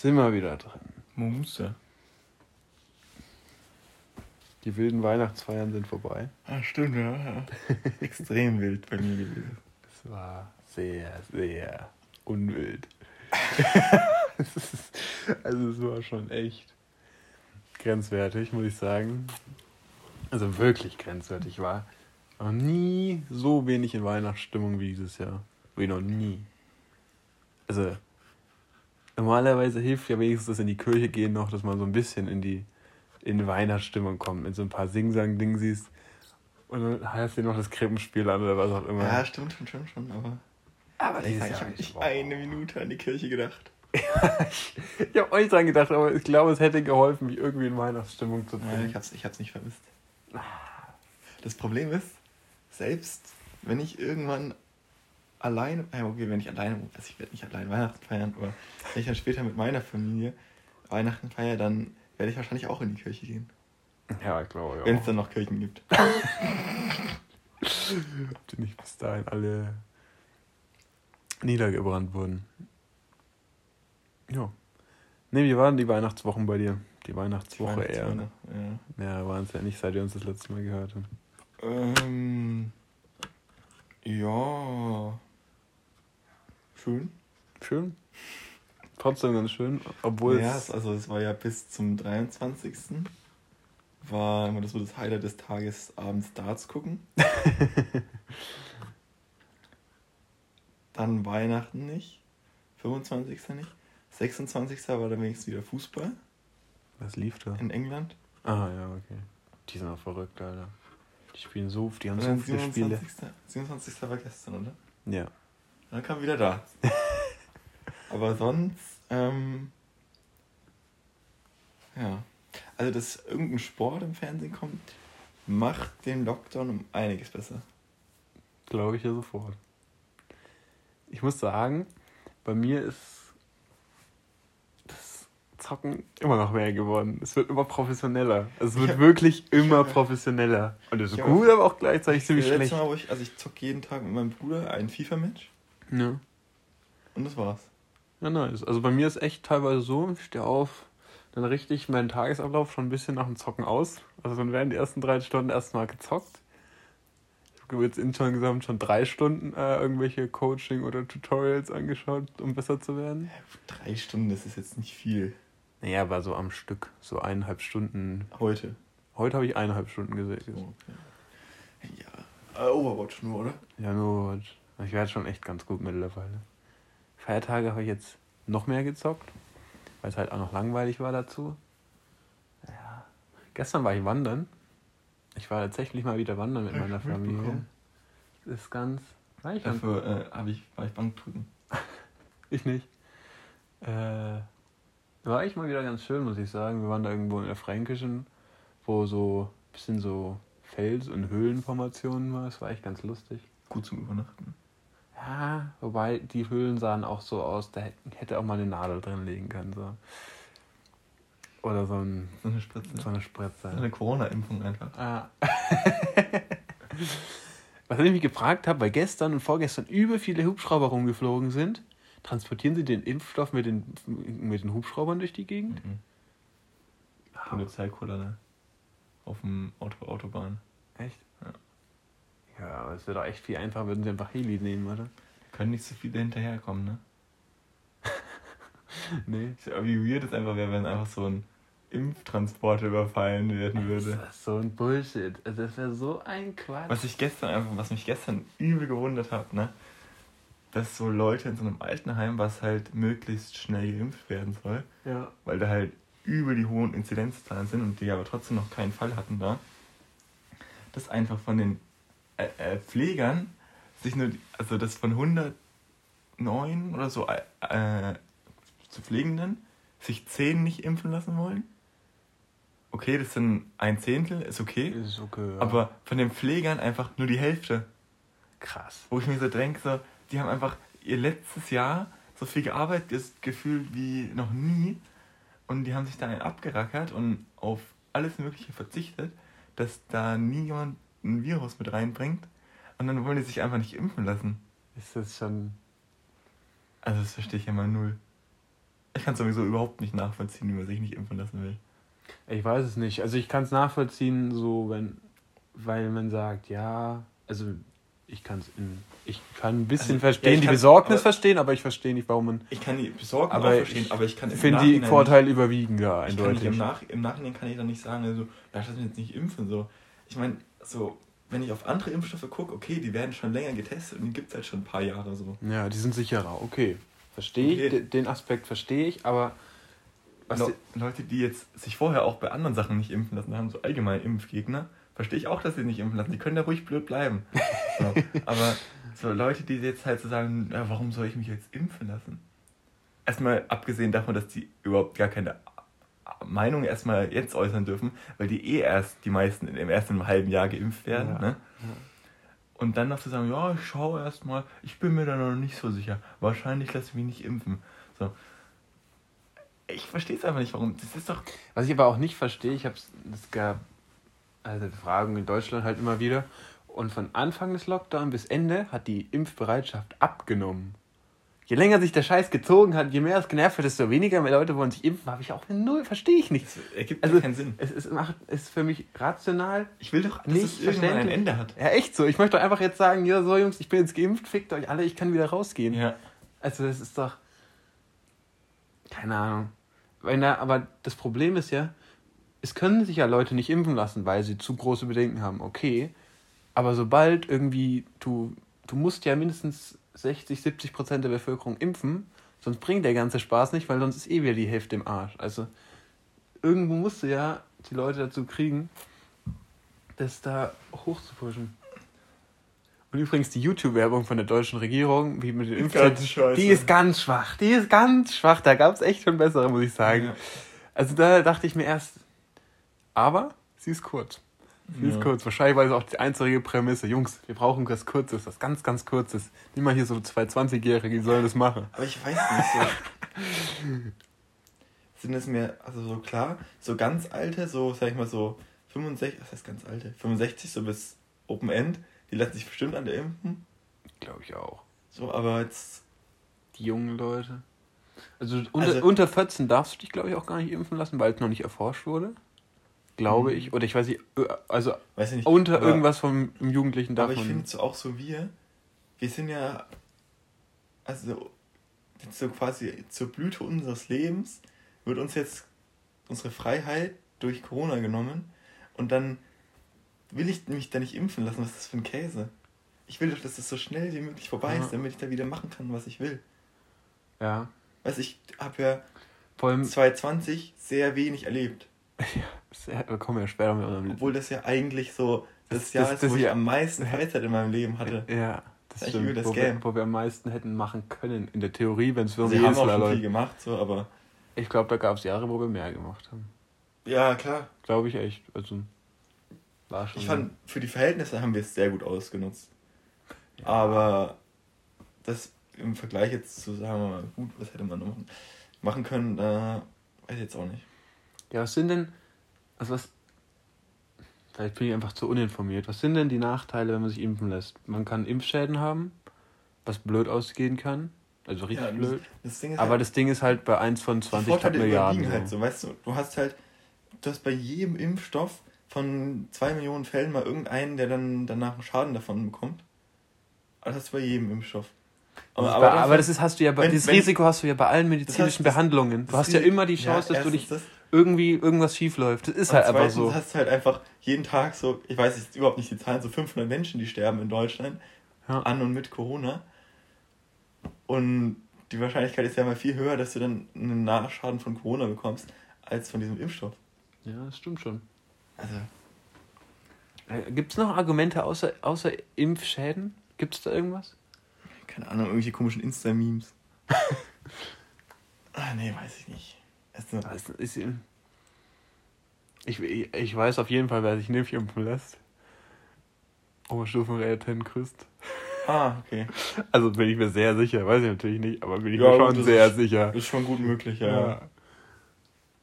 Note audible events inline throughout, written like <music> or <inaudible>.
sind wir wieder drin. Mumse. Die wilden Weihnachtsfeiern sind vorbei. Ah, stimmt, ja. ja. <laughs> Extrem wild bei mir gewesen. Es war sehr, sehr unwild. <laughs> Also es war schon echt grenzwertig, muss ich sagen. Also wirklich grenzwertig. War noch nie so wenig in Weihnachtsstimmung wie dieses Jahr. Wie noch nie. Also normalerweise hilft ja wenigstens das in die Kirche gehen noch, dass man so ein bisschen in die in Weihnachtsstimmung kommt, mit so ein paar Sing-Sang-Ding siehst. Und dann hast du noch das Krippenspiel an oder was auch immer. Ja, stimmt schon, stimmt schon, aber. aber Ich, ich habe nicht eine Minute an die Kirche gedacht. <laughs> ich habe euch dran gedacht, aber ich glaube, es hätte geholfen, mich irgendwie in Weihnachtsstimmung zu bringen. ich hab's, ich hab's nicht vermisst. Das Problem ist, selbst wenn ich irgendwann alleine, äh, okay, wenn ich alleine, also ich werde nicht allein Weihnachten feiern, aber wenn ich dann später mit meiner Familie Weihnachten feiere, dann werde ich wahrscheinlich auch in die Kirche gehen. Ja, ich glaube, ja. Wenn es dann noch Kirchen gibt. <laughs> Ob die nicht bis dahin alle niedergebrannt wurden. Ja. Ne, wie waren die Weihnachtswochen bei dir? Die Weihnachtswoche eher. Weihnachtszone, Ja, waren es ja nicht, seit wir uns das letzte Mal gehört haben. Ja. Ähm, ja. Schön. Schön. Trotzdem ganz schön, obwohl ja, es also es war ja bis zum 23. War immer das so das Highlight des Tages, abends Darts gucken. <laughs> Dann Weihnachten nicht. 25. nicht. 26. war dann wenigstens wieder Fußball was lief da? in England. Ah, ja, okay. Die sind auch verrückt, Alter. Die spielen so, die haben so viele Spiele. 27. 27. war gestern, oder? Ja. Dann kam wieder Darts. <laughs> Aber sonst, ähm, ja. Also, dass irgendein Sport im Fernsehen kommt, macht den Lockdown um einiges besser. Glaube ich ja sofort. Ich muss sagen, bei mir ist das Zocken immer noch mehr geworden. Es wird immer professioneller. Es wird Ja. wirklich immer Ja. professioneller. Und das ist Ja. gut, aber auch gleichzeitig ziemlich schlecht. Mal, ich, also ich zocke jeden Tag mit meinem Bruder ein FIFA-Match Ja. und das war's. ja, nice. Also bei mir ist echt teilweise so, ich stehe auf, dann richte ich meinen Tagesablauf schon ein bisschen nach dem Zocken aus. Also dann werden die ersten drei Stunden erstmal gezockt. Ich habe jetzt insgesamt schon drei Stunden äh, irgendwelche Coaching- oder Tutorials angeschaut, um besser zu werden. Drei Stunden, das ist jetzt nicht viel. Naja, aber so am Stück, so eineinhalb Stunden. Heute. Heute habe ich eineinhalb Stunden gesehen. So, okay. Ja. Äh, Overwatch nur, oder? Ja, nur, ich werde schon echt ganz gut mittlerweile. Feiertage habe ich jetzt noch mehr gezockt, weil es halt auch noch langweilig war dazu. Ja. Gestern war ich wandern. Ich war tatsächlich mal wieder wandern mit meiner Familie. Das ist ganz. War ich, Dafür äh, ich, war ich Bankdrücken. <laughs> ich nicht. Äh, war ich mal wieder ganz schön, muss ich sagen. Wir waren da irgendwo in der Fränkischen, wo so ein bisschen so Fels- und Höhlenformationen war. Das war echt ganz lustig. Gut zum Übernachten. Ja, wobei die Höhlen sahen auch so aus, da hätte- auch mal eine Nadel drin liegen können. So. Oder so, ein, So eine Spritze. so eine Spritze. Eine Corona-Impfung einfach. Ah. <laughs> Was ich mich gefragt habe, weil gestern und vorgestern übel viele Hubschrauber rumgeflogen sind, transportieren sie den Impfstoff mit den, mit den Hubschraubern durch die Gegend? Mhm. Polizeikolonne. Auf dem Auto Autobahn. Echt? Ja. Aber es wäre doch echt viel einfacher, würden sie einfach Heli nehmen, oder? Können nicht so viele hinterherkommen, ne? <laughs> Nee. Ich sag, Wie weird es einfach wäre, wenn einfach so ein Impftransporter überfallen werden würde. Das ist so ein Bullshit. Also das wäre so ein Quatsch. Was ich gestern einfach, was mich gestern übel gewundert hat, ne? Dass so Leute in so einem Altenheim, was halt möglichst schnell geimpft werden soll, Ja. weil da halt übel die hohen Inzidenzzahlen sind und die aber trotzdem noch keinen Fall hatten da, dass einfach von den äh, äh, Pflegern sich nur, also das von 109 oder so äh, äh, zu Pflegenden sich 10 nicht impfen lassen wollen. Okay, das sind ein Zehntel, ist okay. Ist okay. Ja. Aber von den Pflegern einfach nur die Hälfte. krass. Wo ich mir so denke, so, die haben einfach ihr letztes Jahr so viel gearbeitet gefühlt wie noch nie. Und die haben sich da einen abgerackert und auf alles Mögliche verzichtet, dass da niemand ein Virus mit reinbringt. Und dann wollen die sich einfach nicht impfen lassen. Ist das schon. Also das verstehe ich ja mal null. Ich kann sowieso überhaupt nicht nachvollziehen, wie man sich nicht impfen lassen will. Ich weiß es nicht. Also ich kann es nachvollziehen, so wenn, weil man sagt, ja, also ich kann es in, ich kann ein bisschen Also, verstehen, ja, ich die Besorgnis aber- verstehen, aber ich verstehe nicht, warum man. Ich kann die Besorgnis Aber verstehen, ich aber ich kann im finde die Vorteile überwiegen da Ich kann nicht im, eindeutig. Nach, Im Nachhinein kann ich dann nicht sagen, also, ja, ich lasse mich jetzt nicht impfen. So. Ich meine, so, wenn ich auf andere Impfstoffe gucke, okay, die werden schon länger getestet und die gibt es halt schon ein paar Jahre so. Ja, die sind sicherer. Okay, verstehe ich. Okay. D- Den Aspekt verstehe ich, aber was Le Leute, die jetzt sich vorher auch bei anderen Sachen nicht impfen lassen haben, so allgemein Impfgegner, verstehe ich auch, dass sie nicht impfen lassen. Die können da ruhig blöd bleiben. <laughs> So. Aber so Leute, die jetzt halt so sagen, ja, warum soll ich mich jetzt impfen lassen? Erstmal abgesehen davon, dass die überhaupt gar keine Meinung erstmal jetzt äußern dürfen, weil die eh erst die meisten im ersten halben Jahr geimpft werden. Ja. Ne? Und dann noch zu sagen, ja, ich schaue erstmal, ich bin mir da noch nicht so sicher. Wahrscheinlich lasse ich mich nicht impfen. So. Ich verstehe es einfach nicht, warum. Das ist doch. Was ich aber auch nicht verstehe, ich habe es gab also Fragen in Deutschland halt immer wieder und von Anfang des Lockdown bis Ende hat die Impfbereitschaft abgenommen. Je länger sich der Scheiß gezogen hat, je mehr es genervt hat, desto weniger mehr Leute wollen sich impfen, habe ich auch null, verstehe ich nicht. Das ergibt Also keinen Sinn. es ist, macht, ist für mich rational Ich will doch, dass nicht es ein. Ende hat. Ja, echt so. Ich möchte doch einfach jetzt sagen, ja, so Jungs, ich bin jetzt geimpft, fickt euch alle, ich kann wieder rausgehen. Ja. Also das ist doch. Keine Ahnung. Wenn da, aber das Problem ist ja, es können sich ja Leute nicht impfen lassen, weil sie zu große Bedenken haben. Okay. Aber sobald irgendwie du, du musst ja mindestens 60, 70 Prozent der Bevölkerung impfen, sonst bringt der ganze Spaß nicht, weil sonst ist eh wieder die Hälfte im Arsch. Also irgendwo musst du ja die Leute dazu kriegen, das da hochzupushen. Und übrigens die YouTube-Werbung von der deutschen Regierung, wie mit den Impfzentren, die ist ganz schwach. Die ist ganz schwach. Da gab es echt schon bessere, muss ich sagen. Ja. Also da dachte ich mir erst, aber sie ist kurz. Ist Ja. kurz. Wahrscheinlich war es auch die einzige Prämisse. Jungs, wir brauchen was Kurzes, was ganz, ganz Kurzes. Nimm mal hier so zwei 20-Jährige, die sollen das machen. Aber ich weiß nicht so. Sind es mir, also so klar, so ganz alte, so, sag ich mal so 65, was heißt ganz alte? 65 so bis Open End, die lassen sich bestimmt an der impfen. Glaube ich auch. So, aber jetzt. Die jungen Leute. Also unter, Also- unter 14 darfst du dich, glaube ich, auch gar nicht impfen lassen, weil es noch nicht erforscht wurde. Glaube Mhm. ich. Oder ich weiß nicht, also Weiß ich nicht. unter irgendwas vom Jugendlichen darf Aber ich finde so auch so wir, wir sind ja, also so quasi zur Blüte unseres Lebens wird uns jetzt unsere Freiheit durch Corona genommen und dann will ich mich da nicht impfen lassen. Was ist das für ein Käse? Ich will doch, dass das so schnell wie möglich vorbei Ja. ist, damit ich da wieder machen kann, was ich will. ja. Weißt du, ich habe ja Vor allem, 2020 sehr wenig erlebt. <laughs> sehr, wir kommen ja später mit unserem Obwohl das ja eigentlich so das, Das- Jahr das- ist, das wo ich am meisten <laughs> Freizeit in meinem Leben hatte. Ja, das stimmt. übel das wo, wir, Game. wo wir am meisten hätten machen können. In der Theorie, wenn es so Sie wie haben ist, auch schon viel gemacht, so, aber Ich glaube, da gab es Jahre, wo wir mehr gemacht haben. ja, klar. Glaube ich echt. Also, war schon. Ich fand, für die Verhältnisse haben wir es sehr gut ausgenutzt. Aber das im Vergleich jetzt zu sagen, wir mal, gut, was hätte man noch machen, machen können, da weiß ich jetzt auch nicht. Ja, was sind denn. Also, was. Vielleicht bin ich einfach zu uninformiert. Was sind denn die Nachteile, wenn man sich impfen lässt? Man kann Impfschäden haben, was blöd ausgehen kann. Also richtig Ja, das- blöd. Das Aber halt, das Ding ist halt bei 1 von die 20 Vorteile Milliarden. halt so. weißt du, du hast halt, du hast bei jedem Impfstoff von zwei Millionen Fällen mal irgendeinen, der dann danach einen Schaden davon bekommt. Aber das hast du bei jedem Impfstoff. Aber, aber, dafür- das ist, hast du ja bei, wenn- dieses wenn- Risiko hast du ja bei allen medizinischen das- Behandlungen. Du das hast ja immer die Chance, dass du dich das, irgendwie irgendwas schief läuft. Das ist Und halt einfach so. hast du halt einfach jeden Tag so, ich weiß jetzt überhaupt nicht die Zahlen, so 500 Menschen, die sterben in Deutschland Ja. an und mit Corona. Und die Wahrscheinlichkeit ist ja mal viel höher, dass du dann einen Nachschaden von Corona bekommst, als von diesem Impfstoff. Ja, das stimmt schon. Also, Gibt es noch Argumente außer, außer Impfschäden? Gibt es da irgendwas? keine Ahnung, irgendwelche komischen Insta-Memes. <laughs> ah, nee, weiß ich nicht. Also, Das ist, ich, ich, weiß auf jeden Fall, wer sich nicht impfen lässt. Oberstufenrätin Christ. ah, okay. <laughs> Also bin ich mir sehr sicher. Weiß ich natürlich nicht, aber bin ich Ja, mir schon sehr ist- sicher. Ist schon gut möglich, ja.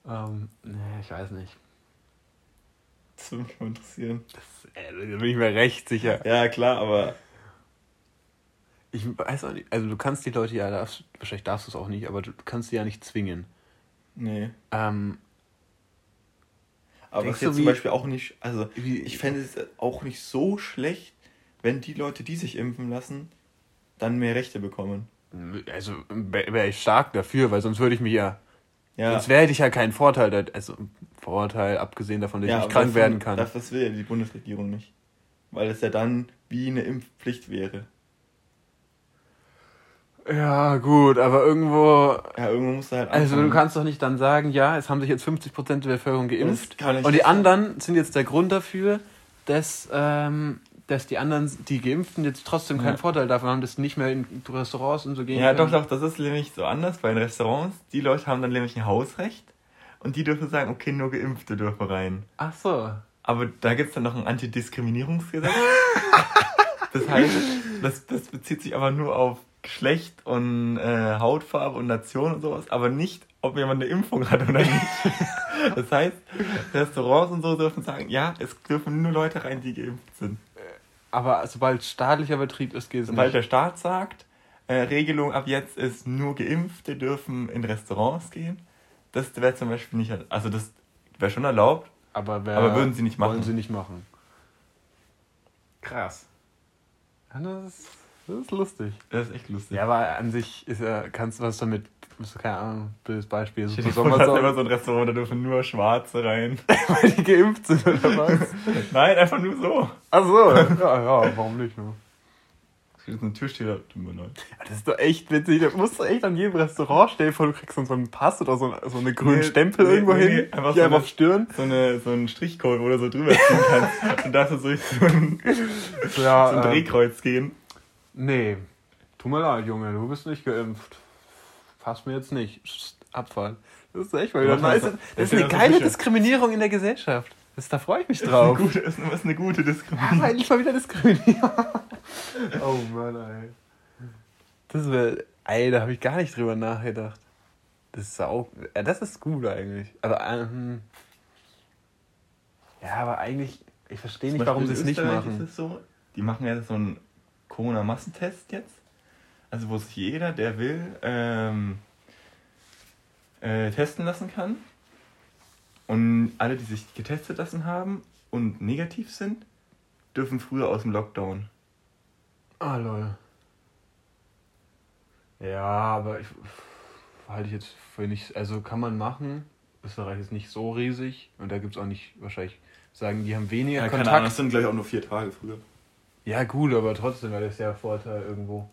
Ja. Ähm, nee, ich weiß nicht. Das würde mich mal interessieren. Das, äh, da bin ich mir recht sicher. Ja, klar, aber Ich weiß auch nicht. Also du kannst die Leute ja, darfst, wahrscheinlich darfst du es auch nicht, aber du kannst sie ja nicht zwingen. Nee. Ähm, Aber was du, jetzt zum wie- Beispiel auch nicht, also ich fände es auch nicht so schlecht, wenn die Leute, die sich impfen lassen, dann mehr Rechte bekommen. also wäre ich stark dafür, weil sonst würde ich mich ja. Ja. Sonst wäre ich ja keinen Vorteil. Also Vorteil, abgesehen davon, dass ich nicht krank davon- werden kann. Das, das will ja die Bundesregierung nicht. Weil es ja dann wie eine Impfpflicht wäre. Ja, gut, aber irgendwo. Ja, irgendwo musst du halt Also du anfangen. kannst doch nicht dann sagen, ja, es haben sich jetzt 50% der Bevölkerung geimpft Das kann ich und die anderen sind jetzt der Grund dafür, dass, ähm, dass die anderen, die Geimpften, jetzt trotzdem keinen Ja. Vorteil davon haben, dass nicht mehr in Restaurants und so gehen Ja, doch, können. doch, das ist nämlich so anders. Bei den Restaurants, die Leute haben dann nämlich ein Hausrecht und die dürfen sagen, okay, nur Geimpfte dürfen rein. Ach so. Aber da gibt es dann noch ein Antidiskriminierungsgesetz. <laughs> das heißt, das, das bezieht sich aber nur auf Geschlecht und äh, Hautfarbe und Nation und sowas, aber nicht, ob jemand eine Impfung hat oder nicht. <laughs> das heißt, Restaurants und so dürfen sagen, ja, es dürfen nur Leute rein, die geimpft sind. Aber sobald staatlicher Betrieb ist, geht es Sobald nicht. der Staat sagt, äh, Regelung ab jetzt ist, nur Geimpfte dürfen in Restaurants gehen, das wäre zum Beispiel nicht, also das wäre schon erlaubt, Aber, wer, aber würden sie nicht machen. Wollen sie nicht machen. Krass. Ja, das, ist, das ist lustig. Das ist echt lustig. Ja, aber an sich ist ja, kannst du was damit, keine Ahnung, blödes Beispiel. So dir so immer so ein Restaurant, da dürfen nur Schwarze rein. <laughs> weil die geimpft sind oder was? <laughs> Nein, einfach nur so. Ach so, ja, ja, warum nicht, ne? Da steht so ein Türsteher, Das ist doch echt witzig. Da musst du echt an jedem Restaurant stellen, vor du kriegst so einen Pass oder so, so einen grünen Nee, Stempel nee, irgendwo nee, hin, einfach so eine- auf Stirn. So, eine, so ein Strichcode, wo du so drüber ziehen kannst. Und darfst du so so ein, so Ja, ein ähm, Drehkreuz gehen. Nee, tut mir leid, Junge, du bist nicht geimpft. Fass mir jetzt nicht. Psst, Abfall. Das ist echt mal wieder nice. Das das ist eine ja geile Fische. Diskriminierung in der Gesellschaft. Das, da freue ich mich Das ist eine drauf. gute, das ist eine gute Diskriminierung. Aber <laughs> endlich mal wieder diskriminieren. oh Mann, ey. Das wäre, ey, da habe ich gar nicht drüber nachgedacht. Das ist auch, ja, das ist gut eigentlich. Aber, ähm, ja, aber eigentlich, ich verstehe nicht, warum sie es nicht machen. So, die machen ja so einen Corona-Massentest jetzt. Also wo sich jeder, der will, ähm, äh, testen lassen kann. Und alle, die sich getestet lassen haben und negativ sind, dürfen früher aus dem Lockdown. Ah, lol. Ja, aber ich halte ich jetzt für nicht, also kann man machen. Österreich ist nicht so riesig und da gibt es auch nicht, wahrscheinlich sagen, die haben weniger Kontakt. sind gleich auch nur vier Tage früher. Ja, gut, aber trotzdem wäre das ja ein Vorteil irgendwo.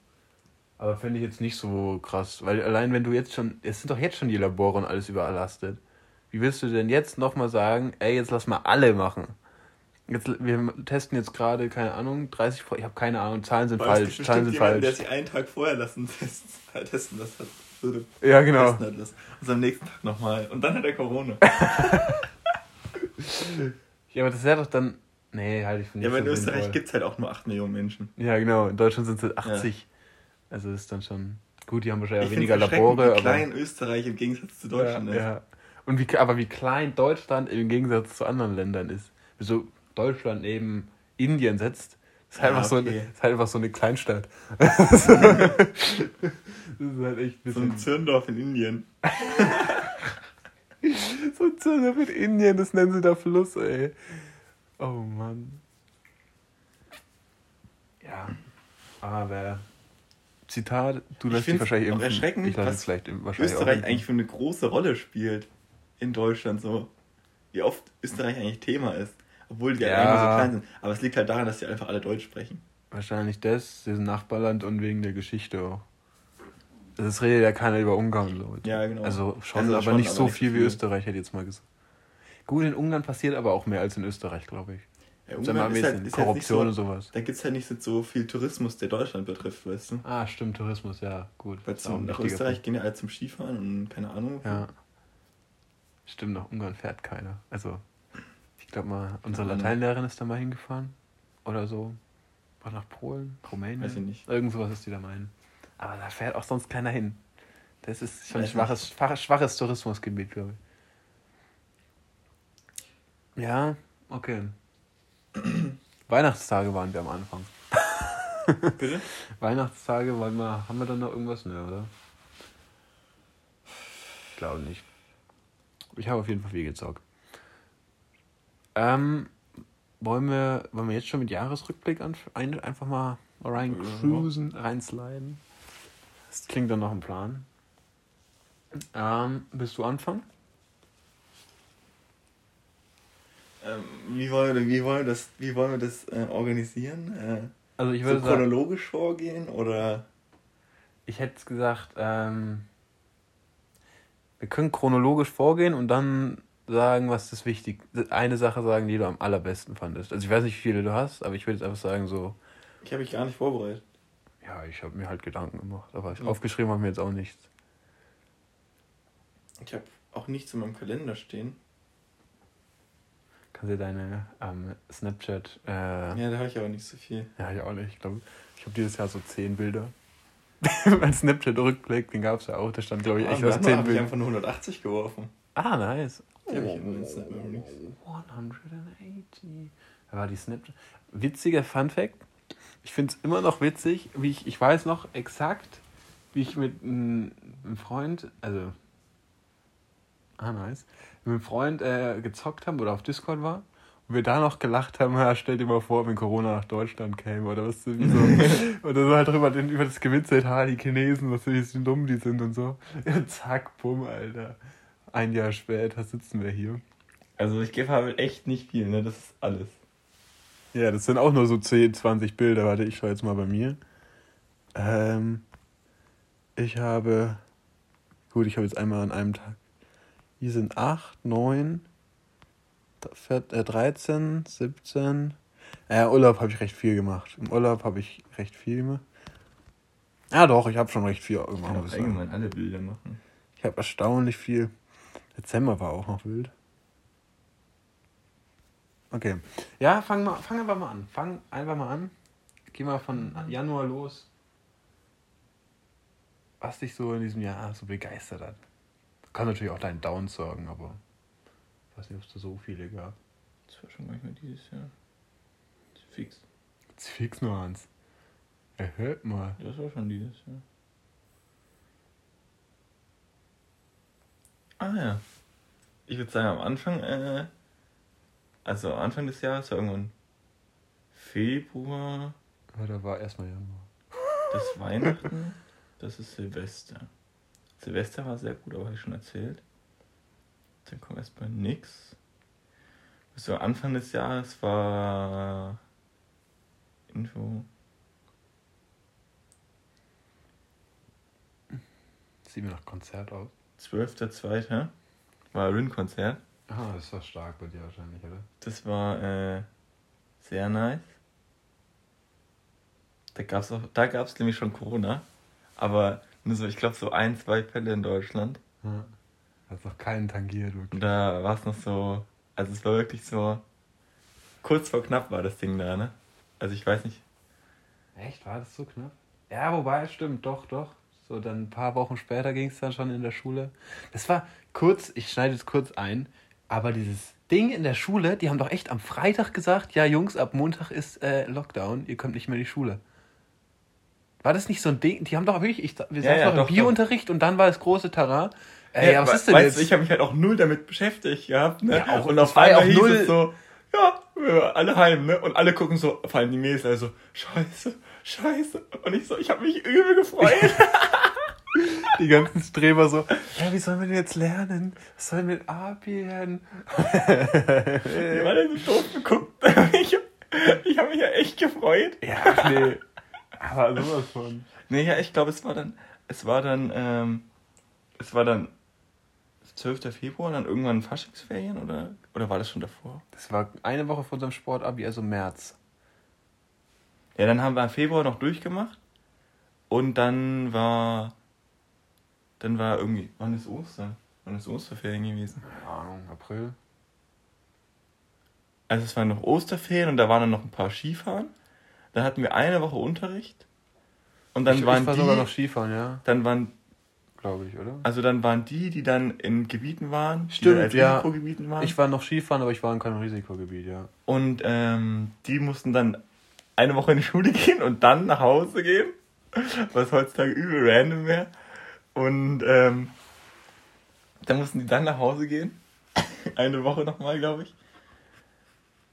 Aber finde ich jetzt nicht so krass, weil allein wenn du jetzt schon, es sind doch jetzt schon die Labore und alles überlastet. Wie willst du denn jetzt nochmal sagen, ey, jetzt lass mal alle machen? Jetzt, wir testen jetzt gerade, keine Ahnung, 30, Pro- ich habe keine Ahnung, Zahlen sind falsch, Zahlen sind falsch. der sich einen Tag vorher lassen <laughs> testen, testen das hat, würde Ja, genau. testen hat lassen. Und am nächsten Tag nochmal. Und dann hat er Corona. <laughs> Ja, aber das wäre doch dann, nee, halte ich für nicht ja, aber in so Österreich gibt es halt auch nur 8 Millionen Menschen. Ja, genau, in Deutschland sind es halt 80. Also das ist dann schon, gut, die haben wahrscheinlich ich weniger Labore, wie aber... klein Österreich im Gegensatz zu Deutschland ja, ist. Ja. Und wie, aber wie klein Deutschland im Gegensatz zu anderen Ländern ist. Wieso Deutschland neben Indien setzt, ist halt, Ja, einfach, so, okay. ist halt einfach so eine Kleinstadt. <laughs> <laughs> das ist halt echt ein So ein. Zirndorf in Indien. <laughs> So ein Zirner mit Indien, das nennen sie da Fluss, ey. Oh Mann. Ja. Aber. Zitat, du lässt dich wahrscheinlich impfen. erschreckend, ich was vielleicht wahrscheinlich Österreich eigentlich für eine große Rolle spielt in Deutschland so. Wie oft Österreich eigentlich Thema ist. Obwohl die Ja. immer so klein sind. Aber es liegt halt daran, dass die einfach alle Deutsch sprechen. Wahrscheinlich das, diesen Nachbarland und wegen der Geschichte auch. Das redet ja keiner über Ungarn, so. Ja, genau. Also schon, Also aber schon, nicht aber so nicht so viel wie viel. Österreich, hätte ich jetzt mal gesagt. Gut, in Ungarn passiert aber auch mehr als in Österreich, glaube ich. Ja, mal, Ungarn ist halt, ist halt nicht Korruption und so, sowas. Da gibt es halt nicht so viel Tourismus, der Deutschland betrifft, weißt du? Ah, stimmt, Tourismus, ja, gut. Weil zum, nach Österreich Punkt. gehen ja alle zum Skifahren und keine Ahnung. Ja. Stimmt, nach Ungarn fährt keiner. Also, ich glaube mal, unsere. Lateinlehrerin ist da mal hingefahren. Oder so. War nach Polen, Rumänien. Weiß ich nicht. Irgend sowas ist die da meinen. Aber da fährt auch sonst keiner hin. Das ist schon ein schwaches, schwaches Tourismusgebiet, glaube ich. Ja, okay. <clears throat> Weihnachtstage waren wir am Anfang. <laughs> Bitte? Weihnachtstage wollen wir, haben wir dann noch irgendwas? Ne, oder? Ich glaube nicht. Ich habe auf jeden Fall viel gezockt. Ähm, wollen wir, wollen wir jetzt schon mit Jahresrückblick an, ein, einfach mal rein cruisen, reinsliden? Das klingt dann noch ein Plan. Ähm, willst du anfangen? Ähm, wie, wollen wir, wie, wollen wir das, wie wollen wir das äh, organisieren? Äh, also ich würde so chronologisch sagen, vorgehen oder? Ich hätte gesagt, ähm, wir können chronologisch vorgehen und dann sagen, was das wichtig eine Sache sagen, die du am allerbesten fandest. Also ich weiß nicht, wie viele du hast, aber ich würde jetzt einfach sagen so. Ich habe mich gar nicht vorbereitet. Ja, ich habe mir halt Gedanken gemacht, aber ja. aufgeschrieben habe mir jetzt auch nichts. Ich habe auch nichts in meinem Kalender stehen. Kannst deine ähm, Snapchat. Äh, ja, da habe ich aber nicht so viel. Ja, ich auch nicht. Ich glaube, ich habe dieses Jahr so zehn Bilder. <laughs> mein Snapchat-Rückblick, den gab es ja auch. Da stand, glaube ich, echt ah, aus zehn Bilder. Ich einfach nur 180 geworfen. Ah, nice. Die habe ich in Snap Memories. 180. Da war die Snapchat. Witziger Fun Fact. Ich finde es immer noch witzig, wie ich, ich weiß noch exakt, wie ich mit einem Freund, also Ah, nice. Mit einem Freund äh, gezockt haben oder auf Discord war und wir da noch gelacht haben, <laughs> ja, stell dir mal vor, wenn Corona nach Deutschland käme oder was so. <laughs> oder so halt drüber den, über das Gewitze, ha, die Chinesen, was wie dumm die sind und so. Ja, <laughs> zack, bumm, Alter. Ein Jahr später sitzen wir hier. Also ich gebe halt echt nicht viel, ne? Das ist alles. Ja, das sind auch nur so 10, 20 Bilder. Warte, ich schaue jetzt mal bei mir. Ähm, ich habe. Gut, ich habe jetzt einmal an einem Tag hier sind 8, 9, 13, 17. Ja, Urlaub habe ich recht viel gemacht. Im Urlaub habe ich recht viel gemacht. Ja, doch, ich habe schon recht viel gemacht. Ich kann auch alle Bilder machen. Ich habe erstaunlich viel. Dezember war auch noch wild. Okay. Ja, fang, mal, fang einfach mal an. Fang einfach mal an. Geh mal von Januar los. Was dich so in diesem Jahr so begeistert hat. Kann natürlich auch deinen Down sorgen, aber ich weiß nicht, ob es da so viele gab. Das war schon manchmal dieses Jahr. Fix. Fix nur eins. Erhört mal. Das war schon dieses Jahr. Ah ja. Ich würde sagen, am Anfang, äh, also Anfang des Jahres war irgendwann Februar. Ja, da war erstmal Januar. Das Weihnachten, das ist Silvester. Silvester war sehr gut, aber habe ich schon erzählt. Dann kommt erstmal nix. So Anfang des Jahres war Info. Sieht mir nach Konzert aus. 12.02. war Rin-Konzert. Ah, das war stark bei dir wahrscheinlich, oder? Das war äh, sehr nice. Da gab es da gab's nämlich schon Corona. Aber nur so, ich glaube, so ein, zwei Fälle in Deutschland. Ja. Hat noch keinen tangiert, wirklich. Und da war es noch so, also es war wirklich so, kurz vor knapp war das Ding da, ne? Also ich weiß nicht. Echt? War das so knapp? Ja, wobei, stimmt, doch, doch. So, dann ein paar Wochen später ging es dann schon in der Schule. Das war kurz, ich schneide es kurz ein, aber dieses Ding in der Schule, die haben doch echt am Freitag gesagt, ja Jungs, ab Montag ist äh, Lockdown, ihr kommt nicht mehr in die Schule. War das nicht so ein Ding? Die haben doch wirklich, ich, wir saßen ja, noch im Biounterricht und dann war das große Tara. Ey, ja, was ist denn weißt jetzt? Du, ich habe mich halt auch null damit beschäftigt gehabt, ne? Ja, auch, und auf einmal auch hieß null es so, ja, alle heim, ne? Und alle gucken so, vor allem die Mädels, also, scheiße, scheiße. Und ich so, ich habe mich übel gefreut. <laughs> die ganzen Streber so, ja, wie sollen wir denn jetzt lernen? Was sollen wir mit Apien? <laughs> die waren so doof geguckt. <laughs> ich ich habe mich ja echt gefreut. Ja, nee. Aber sowas von. Nee, ja, ich glaube, es war dann, es war dann, ähm, es war dann 12. Februar, dann irgendwann Faschingsferien oder, oder war das schon davor? Das war eine Woche vor unserem Sportabi, also März. Ja, dann haben wir im Februar noch durchgemacht und dann war, dann war irgendwie, wann ist Ostern? Wann ist Osterferien gewesen? Keine Ahnung, April. Also es waren noch Osterferien und da waren dann noch ein paar Skifahren. Dann hatten wir eine Woche Unterricht. Und dann ich, waren ich war die, sogar noch Skifahren, ja. Dann waren glaube ich, oder? Also dann waren die, die dann in Gebieten waren, Stimmt, die als ja. Risikogebieten waren. Ich war noch Skifahren, aber ich war in keinem Risikogebiet, ja. Und ähm, die mussten dann eine Woche in die Schule <laughs> gehen und dann nach Hause gehen, was heutzutage übel random wäre. Und ähm, dann mussten die dann nach Hause gehen <coughs> eine Woche nochmal, glaube ich.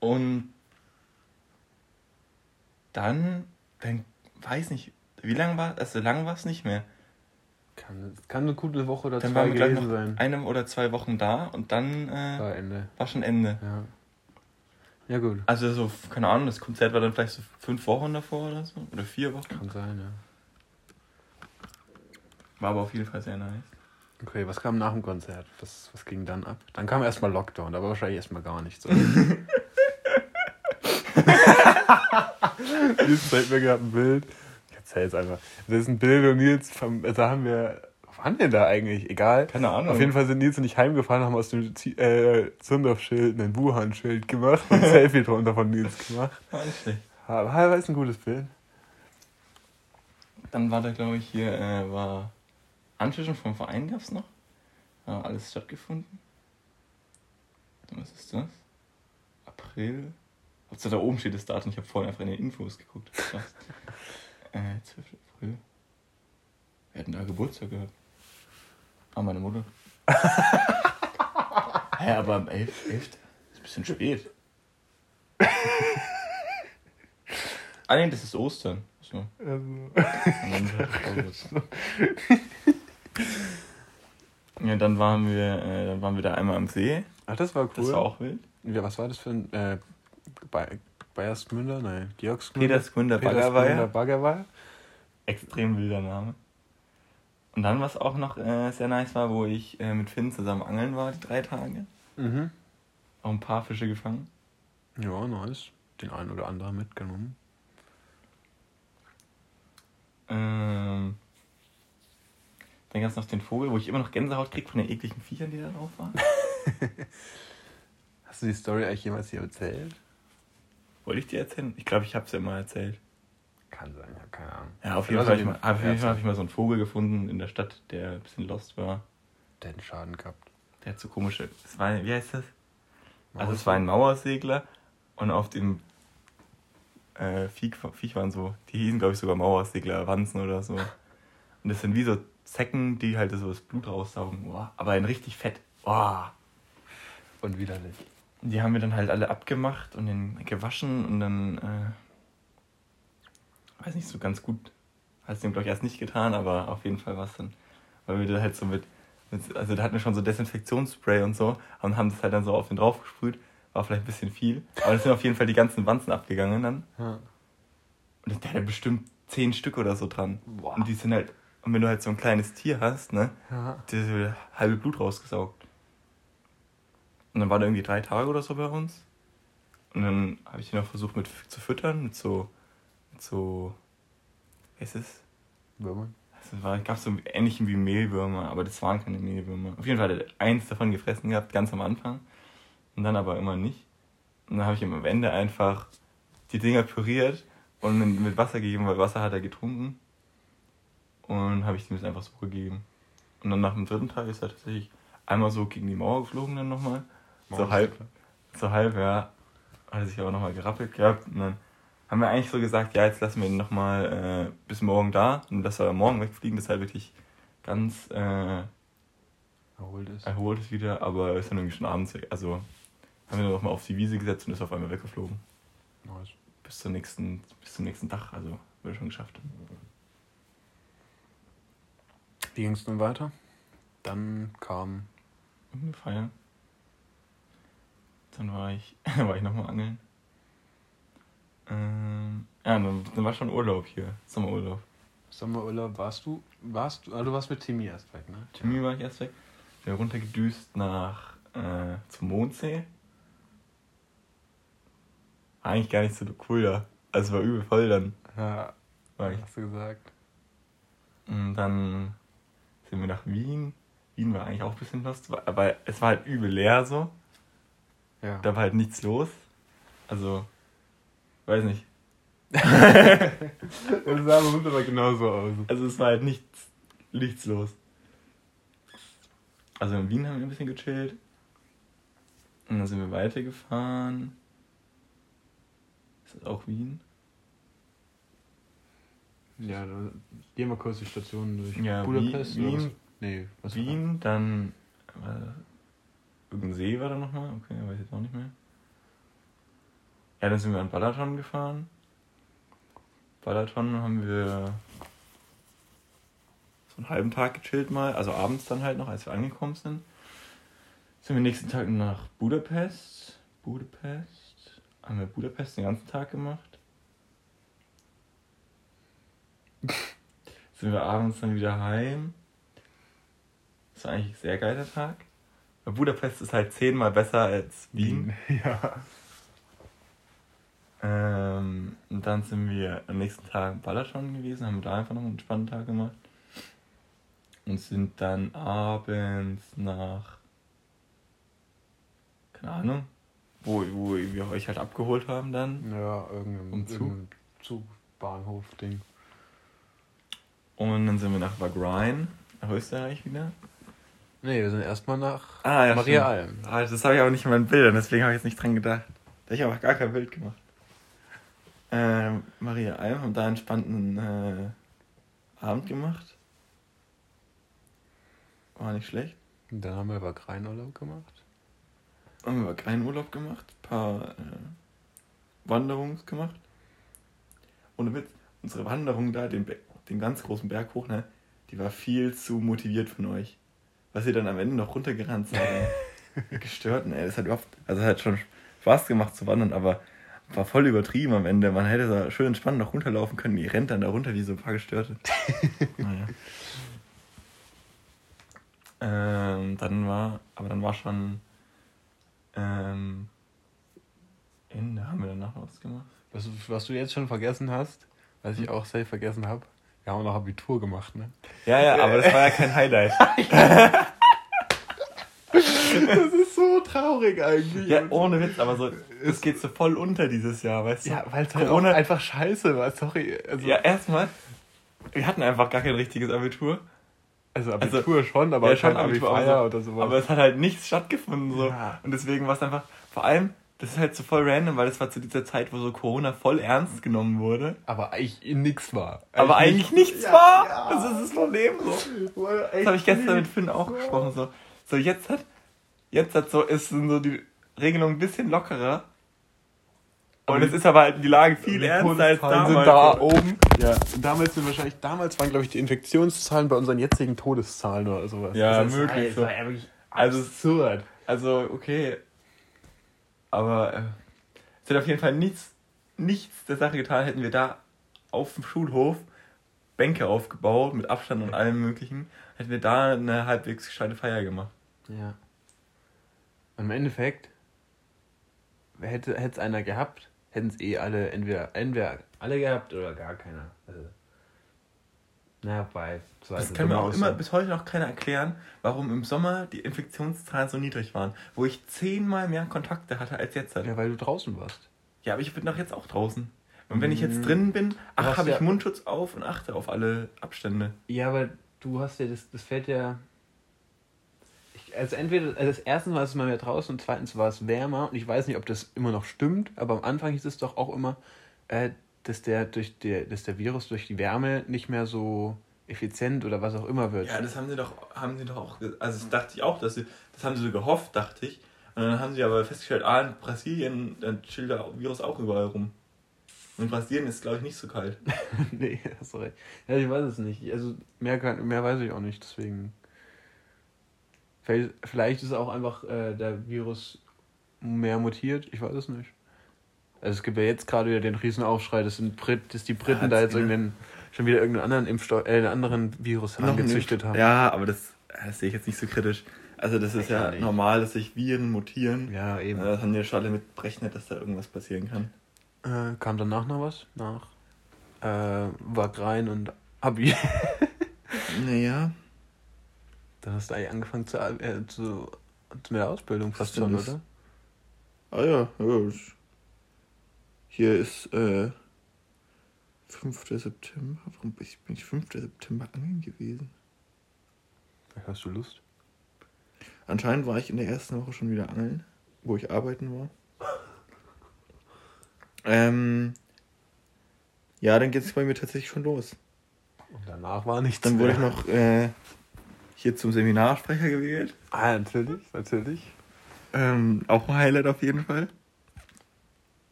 Und dann, dann weiß nicht, wie lange war Also lang war es nicht mehr. Kann, kann eine gute Woche oder Dann zwei waren wir gewesen sein. eine oder zwei Wochen da und dann äh, War Ende. war schon Ende. Ja. Ja, gut. Also so, keine Ahnung, das Konzert war dann vielleicht so fünf Wochen davor oder so. Oder vier Wochen. Kann sein, ja. War aber auf jeden Fall sehr nice. Okay, was kam nach dem Konzert? Was, was ging dann ab? Dann kam erstmal Lockdown, aber wahrscheinlich erstmal gar nichts. <laughs> <laughs> Jetzt zeigt mir gerade ein Bild. Ich erzähl's einfach. Das ist ein Bild und Nils, da haben wir. Waren wir da eigentlich? Egal. Keine Ahnung. Auf jeden Fall sind Nils und ich heimgefahren, haben aus dem äh, Zündorf-Schild ein Wuhan-Schild gemacht und ein <laughs> Selfie drunter von Nils gemacht. War nicht schlecht. Aber war ist ein gutes Bild. Dann war da, glaube ich, hier, äh, war Anschließung vom Verein gab's noch. Ja, alles stattgefunden. Was ist das? April. Also da oben steht das Datum, ich habe vorhin einfach in den Infos geguckt. Krass. <laughs> äh, 12. April. Wir hatten da Geburtstag gehabt. Ah, meine Mutter. <laughs> Hä, aber am 11. 11. Ist ein bisschen spät. <laughs> ah, nee, das ist Ostern. So. Also, Ja, dann waren wir, äh, dann waren wir da einmal am See. ach, das war cool. Das war auch wild. Ja, was war das für ein. Äh, Bayersgmünder? Nein, Georgsgmünder. Petersgmünder Baggerweiher. Baggerweiher. Extrem wilder Name. Und dann, was auch noch äh, sehr nice war, wo ich äh, mit Finn zusammen angeln war, die drei Tage. Mhm. Auch ein paar Fische gefangen. Ja, nice. Den einen oder anderen mitgenommen. Ähm, dann gab es noch den Vogel, wo ich immer noch Gänsehaut krieg von den ekligen Viechern, die da drauf waren. <laughs> Hast du die Story eigentlich jemals hier erzählt? Wollte ich dir erzählen? Ich glaube, ich habe es ja mal erzählt. Kann sein, ich habe keine Ahnung. Ja, auf jeden Fall habe ich, hab ich mal so einen Vogel gefunden in der Stadt, der ein bisschen lost war. Der hat einen Schaden gehabt. Der hat so komische. Es war, wie heißt das? Also es war ein Mauersegler und auf dem äh, Viech, Viech waren so, die hießen glaube ich sogar Mauersegler, Wanzen oder so. Und das sind wie so Zecken, die halt so das Blut raussaugen. Boah, aber in richtig fett. Boah. Und widerlich. Die haben wir dann halt alle abgemacht und den gewaschen und dann, äh, weiß nicht, so ganz gut. Hat es dem, glaube ich, erst nicht getan, aber auf jeden Fall war es dann, weil wir da halt so mit, mit, also da hatten wir schon so Desinfektionsspray und so und haben das halt dann so auf den drauf gesprüht. War vielleicht ein bisschen viel, aber es sind auf jeden Fall die ganzen Wanzen abgegangen dann. Ja. Und der hatte bestimmt zehn Stück oder so dran. Boah. Und die sind halt, und wenn du halt so ein kleines Tier hast, ne, Ja. der hat so halbe Blut rausgesaugt. Und dann war der irgendwie drei Tage oder so bei uns. Und dann habe ich ihn noch versucht mit zu füttern, mit so, mit so, wie ist es? Würmer. Es gab so ähnlichen wie Mehlwürmer, aber das waren keine Mehlwürmer. Auf jeden Fall hat er eins davon gefressen gehabt, ganz am Anfang. Und dann aber immer nicht. Und dann habe ich ihm am Ende einfach die Dinger püriert und mit- mit Wasser gegeben, weil Wasser hat er getrunken. Und habe ich ihm das einfach so gegeben. Und dann nach dem dritten Tag ist er tatsächlich einmal so gegen die Mauer geflogen dann nochmal. So halb, so halb, ja. Hat er sich aber nochmal gerappelt gehabt. Und dann haben wir eigentlich so gesagt, ja, jetzt lassen wir ihn nochmal äh, bis morgen da und dass wir morgen wegfliegen, dass er wirklich ganz äh, Erholt ist. erholt ist wieder, aber er ist dann irgendwie schon abends weg. Also haben wir ihn nochmal auf die Wiese gesetzt und ist auf einmal weggeflogen. Nice. Bis, zur nächsten, bis zum nächsten Tag, also wurde schon geschafft. Wie ging es nun weiter? Dann kam. Und eine Feier. Dann war ich, <laughs> war ich nochmal angeln. Ähm, ja, dann, dann war schon Urlaub hier, Sommerurlaub. Sommerurlaub warst du? Warst du? Ah, du warst mit Timmy erst weg, ne? Timmy war ich erst weg. Bin runtergedüst nach äh, zum Mondsee. War eigentlich gar nicht so cool da. Also war übel voll dann. Ja, War ich. hast du gesagt. Und dann sind wir nach Wien. Wien war eigentlich auch ein bisschen lost, wa- aber es war halt übel leer so. Ja. Da war halt nichts los. Also, weiß nicht. <laughs> Das sah bei uns aber genauso aus. Also es war halt nichts, nichts los. Also in Wien haben wir ein bisschen gechillt. Und dann sind wir weitergefahren. Ist das auch Wien? Ja, da gehen wir kurz die Stationen durch. Ja, Budapest Wien-? Wien- Nee, was Wien, dann äh, irgendein See war da nochmal. Okay, weiß ich jetzt auch nicht mehr. Ja, dann sind wir an Balaton gefahren. Balaton haben wir so einen halben Tag gechillt mal. Also abends dann halt noch, als wir angekommen sind. Sind wir nächsten Tag nach Budapest. Budapest. Haben wir Budapest den ganzen Tag gemacht. <laughs> sind wir abends dann wieder heim. Das war eigentlich ein sehr geiler Tag. Budapest ist halt zehnmal besser als Wien. <laughs> Ja. Ähm, und dann sind wir am nächsten Tag in Balaton gewesen, haben da einfach noch einen entspannten Tag gemacht. Und sind dann abends nach, keine Ahnung, wo, wo wir euch halt abgeholt haben dann. Ja, irgendein Um Zug? Zugbahnhof-Ding. Und dann sind wir nach Wagrain, nach Österreich wieder. Nee, wir sind erstmal nach Ah, ja, Maria. Alm. Ah, das habe ich aber nicht in meinen Bildern, deswegen habe ich jetzt nicht dran gedacht. Da habe ich aber gar kein Bild gemacht. Ähm, Maria Alm haben da einen entspannten äh, Abend gemacht. War nicht schlecht. Und dann haben wir über Kreinurlaub gemacht. Haben wir aber keinen Urlaub gemacht, ein paar äh, Wanderungen gemacht. Ohne Witz, unsere Wanderung da, den, den ganz großen Berg hoch, ne, die war viel zu motiviert von euch. Was ihr dann am Ende noch runtergerannt ey. <laughs> Gestört, ne, das hat überhaupt, also hat schon Spaß gemacht zu wandern, aber war voll übertrieben am Ende. Man hätte da schön entspannt noch runterlaufen können, ihr rennt dann da runter wie so ein paar Gestörte. <laughs> naja. Ähm, dann war, aber dann war schon ähm, Ende. Haben wir danach was gemacht? Was, was du jetzt schon vergessen hast, was ich auch safe vergessen habe, wir haben noch Abitur gemacht, ne? Ja, ja, aber das war ja kein Highlight. <laughs> Das ist so traurig eigentlich. ja, ohne Witz, aber so, es geht so voll unter dieses Jahr, weißt du? Ja, weil es halt Corona- auch einfach scheiße war, sorry. Also, Ja, erstmal, wir hatten einfach gar kein richtiges Abitur. also Abitur schon, aber ja, schon kein Abitur, Abi-Feier aber, oder sowas. aber es hat halt nichts stattgefunden. So. Ja. Und deswegen war es einfach, vor allem, das ist halt so voll random, weil das war zu dieser Zeit, wo so Corona voll ernst genommen wurde. aber eigentlich nichts war. Aber eigentlich nichts Ja, war. ja. Das ist das Problem. So. Das habe ich gestern mit Finn auch gesprochen. So, so jetzt hat, jetzt hat so, ist so die Regelung ein bisschen lockerer. Und Aber es ist aber halt die Lage viel Die ernster als damals. sind da oben. Ja. Und damals sind wahrscheinlich, damals waren glaube ich die Infektionszahlen bei unseren jetzigen Todeszahlen oder sowas. Ja, Das ist- möglich Das so. war ja wirklich Also- absurd. Also, okay. Aber äh, es hat auf jeden Fall nichts, nichts der Sache getan, hätten wir da auf dem Schulhof Bänke aufgebaut mit Abstand und allem möglichen, hätten wir da eine halbwegs gescheite Feier gemacht. Ja. Im Endeffekt, hätte es einer gehabt, hätten es eh alle entweder, entweder alle gehabt oder gar keiner. Also, na, bei zwei. Das kann mir auch immer bis heute noch keiner erklären, warum im Sommer die Infektionszahlen so niedrig waren, wo ich zehnmal mehr Kontakte hatte als jetzt. Ja, weil du draußen warst. Ja, aber ich bin doch jetzt auch draußen. Und wenn ich jetzt Mhm. drinnen bin, ach, habe ich ja- Mundschutz auf und achte auf alle Abstände. Ja, aber du hast ja, das, das fällt ja. Ich, also entweder, also das erste war es mal mehr draußen und zweitens war es wärmer und ich weiß nicht, ob das immer noch stimmt, aber am Anfang hieß es doch auch immer, äh, dass der durch der, dass der Virus durch die Wärme nicht mehr so effizient oder was auch immer wird. Ja, das haben sie doch, haben sie doch auch, also das dachte ich auch, dass sie, das haben sie so gehofft, dachte ich. Und dann haben sie aber festgestellt, ah, in Brasilien, dann chillt der Virus auch überall rum. Und in Brasilien ist, glaube ich, nicht so kalt. <laughs> nee, hast recht. Ja, ich weiß es nicht. Also mehr, kann, mehr weiß ich auch nicht, deswegen. Vielleicht, vielleicht ist auch einfach äh, der Virus mehr mutiert, ich weiß es nicht. Also es gibt ja jetzt gerade wieder den Riesenaufschrei, dass, sind Brit, dass die Briten Ja, da jetzt wieder. irgendeinen, schon wieder irgendeinen anderen Impfstoff, äh, einen anderen Virus angezüchtet haben. Ja, aber das, das sehe ich jetzt nicht so kritisch. Also das ist Ich ja normal, dass sich Viren mutieren. Ja, eben. Äh, Das haben die ja schon alle mit berechnet, dass da irgendwas passieren kann. Äh, kam danach noch was? Nach äh, Wagrein und Abi. <laughs> Naja. Dann hast du eigentlich angefangen zu, äh, zu, zu mit der Ausbildung fast schon, das? oder? Ah ja, ja. Hier ist äh, 5. September. Warum bin ich, bin ich 5. September angeln gewesen? Hast du Lust? Anscheinend war ich in der ersten Woche schon wieder angeln, wo ich arbeiten war. <laughs> Ähm, ja, dann geht es bei mir tatsächlich schon los. Und danach war nichts Dann wurde ich noch äh, hier zum Seminarsprecher gewählt. Ah, natürlich, natürlich. Ähm, auch ein Highlight auf jeden Fall.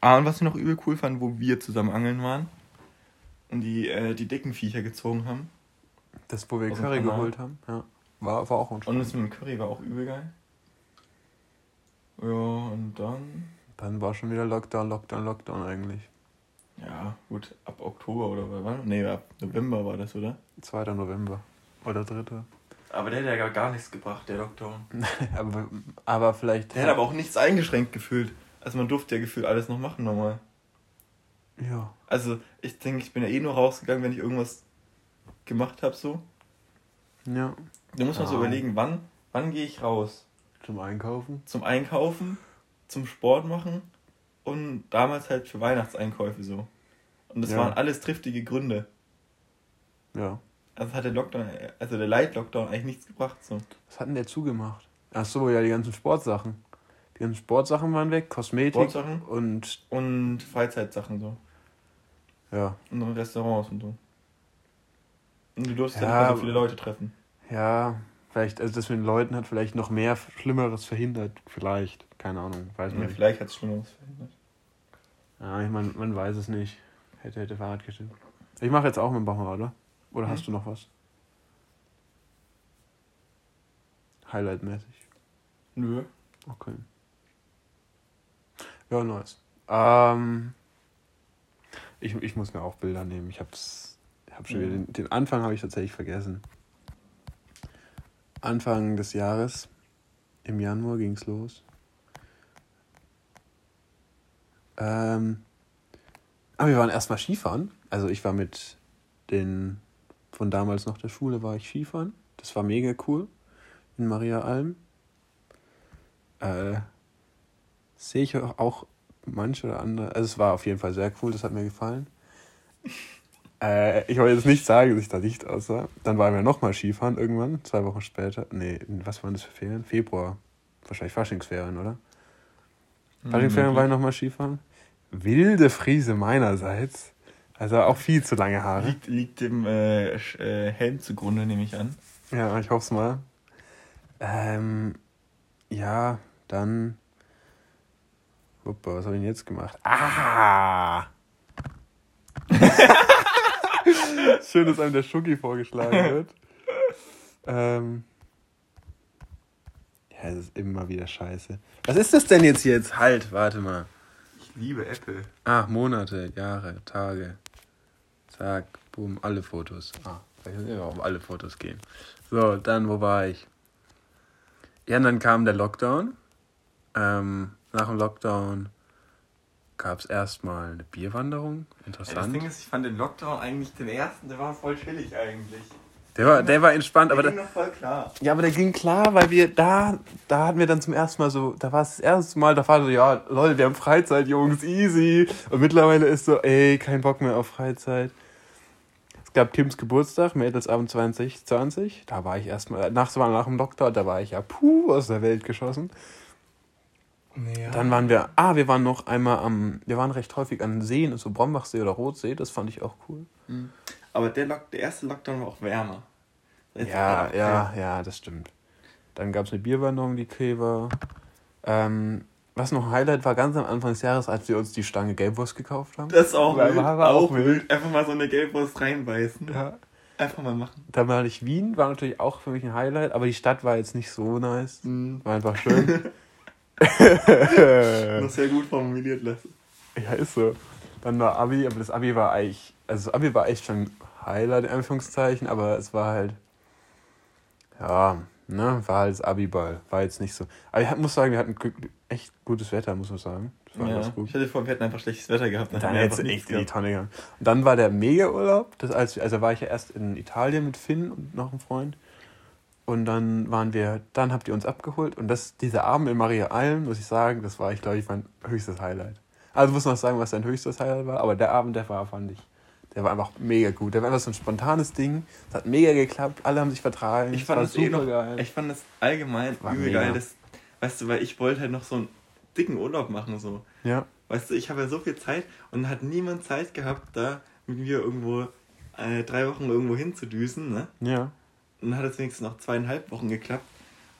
Ah, und was ich noch übel cool fand, wo wir zusammen angeln waren und die, äh, die dicken Viecher gezogen haben. Das, wo wir Aus dem Curry Kanal. geholt haben. Ja. War, war auch ein Und das mit dem Curry war auch übel geil. Ja, und dann. Dann war schon wieder Lockdown, Lockdown, Lockdown eigentlich. Ja, gut, ab Oktober oder wann? Nee, ab November war das, oder? 2. November. Oder 3. Aber der hat ja gar, gar nichts gebracht, der Lockdown. <laughs> aber, aber vielleicht. Der hat aber auch nichts eingeschränkt gefühlt. Also man durfte ja gefühlt alles noch machen normal. Ja. Also ich denke, ich bin ja eh nur rausgegangen, wenn ich irgendwas gemacht habe so. Ja. Da muss man so Ah. überlegen, wann, wann gehe ich raus? Zum Einkaufen. Zum Einkaufen, zum Sport machen und damals halt für Weihnachtseinkäufe so. Und das Ja. waren alles triftige Gründe. Ja. Also hat der Lockdown, also der Light-Lockdown eigentlich nichts gebracht so. Was hat denn der zugemacht? Ach so, ja, die ganzen Sportsachen. Ganzen Sportsachen waren weg, Kosmetik Sportsachen und und Freizeitsachen so. ja. Und Restaurants und so. Und du durfst ja, Ja, nicht mehr so viele Leute treffen. Ja, vielleicht, also das mit den Leuten hat vielleicht noch mehr Schlimmeres verhindert. Vielleicht. Keine Ahnung, weiß man Ja, nicht. vielleicht hat es Schlimmeres verhindert. Ja, ich mein, man weiß es nicht. Hätte, hätte Fahrrad gestimmt. Ich mache jetzt auch mit dem Bachmann, oder? Oder Mhm. hast du noch was? Highlight-mäßig. Nö. Okay. Ja, nice. Ähm, ich, ich muss mir auch Bilder nehmen. Ich hab's. Hab schon wieder Mhm. den, den Anfang habe ich tatsächlich vergessen. Anfang des Jahres, im Januar ging's los. Ähm, aber wir waren erstmal Skifahren. Also ich war mit den von damals noch der Schule war ich Skifahren. Das war mega cool in Maria Alm. Äh, sehe ich auch- manche oder andere. Also es war auf jeden Fall sehr cool, das hat mir gefallen. <laughs> Äh, ich wollte jetzt nicht sagen, dass ich da nicht aussah. Dann waren wir nochmal Skifahren irgendwann, zwei Wochen später. Nee, was waren das für Ferien? Februar. Wahrscheinlich Faschingsferien, oder? Faschingsferien war ich nochmal Skifahren. Wilde Friese meinerseits. Also auch viel zu lange Haare. Liegt, liegt dem äh, äh, Helm zugrunde, nehme ich an. Ja, ich hoffe es mal. Ähm, ja, dann. Hoppa, was habe ich denn jetzt gemacht? Ah! <laughs> Schön, dass einem der Schucki vorgeschlagen wird. ähm, ja, es ist immer wieder scheiße. Was ist das denn jetzt jetzt? Halt, warte mal. Ich liebe Apple. Ah, Monate, Jahre, Tage. Zack, boom, alle Fotos. Ah, vielleicht müssen wir auf alle Fotos gehen. So, dann, wo war ich? Ja, und dann kam der Lockdown. Ähm, nach dem Lockdown gab es erstmal eine Bierwanderung. Ja, das Interessant. Ding ist, ich fand den Lockdown eigentlich den ersten, der war voll chillig eigentlich. der, war, der war entspannt, aber der der, ging noch voll klar. ja, aber der ging klar, weil wir da, da hatten wir dann zum ersten Mal so, da war es das erste Mal, da war so, ja, Leute, wir haben Freizeit, Jungs, easy. Und mittlerweile ist so, ey, kein Bock mehr auf Freizeit. Es gab Kims Geburtstag, Mädelsabend 2020. Da war ich erstmal, nach, nach dem Lockdown, da war ich ja puh aus der Welt geschossen. Ja. Dann waren wir, ah, wir waren noch einmal am, wir waren recht häufig an Seen, so Brombachsee oder Rotsee, das fand ich auch cool. Aber der, Lock, der erste Lockdown war auch wärmer. Jetzt Ja, war- ja, ja, das stimmt. Dann gab es eine Bierwanderung, die war. Ähm, was noch ein Highlight war, ganz am Anfang des Jahres, als wir uns die Stange Gelbwurst gekauft haben. Das ist auch wild. auch auch wild. Einfach mal so eine Gelbwurst reinbeißen. Ja. Einfach mal machen. Dann war ich Wien, war natürlich auch für mich ein Highlight, aber die Stadt war jetzt nicht so nice. Mhm. War einfach schön. <laughs> <laughs> Noch sehr gut formuliert lassen. ja, ist so. Dann war Abi, aber das Abi war eigentlich, also das Abi war echt schon ein Highlight, in Anführungszeichen, aber es war halt, ja, ne, war halt das Abi-Ball. War jetzt nicht so. Aber ich muss sagen, wir hatten echt gutes Wetter, muss man sagen. Das war Ja. ganz gut. Ich hatte vor, wir hätten einfach schlechtes Wetter gehabt. Dann hätten wir hätte es einfach echt in die gehabt. Tonne gegangen. Und dann war der Mega-Urlaub. Das als, also war ich ja erst in Italien mit Finn und noch einem Freund. Und dann waren wir, dann habt ihr uns abgeholt. Und das, dieser Abend in Maria Alm, muss ich sagen, das war ich, glaube ich, mein höchstes Highlight. Also muss noch sagen, was dein höchstes Highlight war, aber der Abend, der war, fand ich, der war einfach mega gut. Der war einfach so ein spontanes Ding. Es hat mega geklappt, alle haben sich vertragen. Ich fand war das eh noch, geil. ich fand das allgemein War übel mega. geil. Das, weißt du, weil ich wollte halt noch so einen dicken Urlaub machen, so. Ja, Weißt du, ich habe ja so viel Zeit und hat niemand Zeit gehabt, da mit mir irgendwo äh, drei Wochen irgendwo hinzudüsen, ne? ja. Und dann hat es wenigstens noch zweieinhalb Wochen geklappt.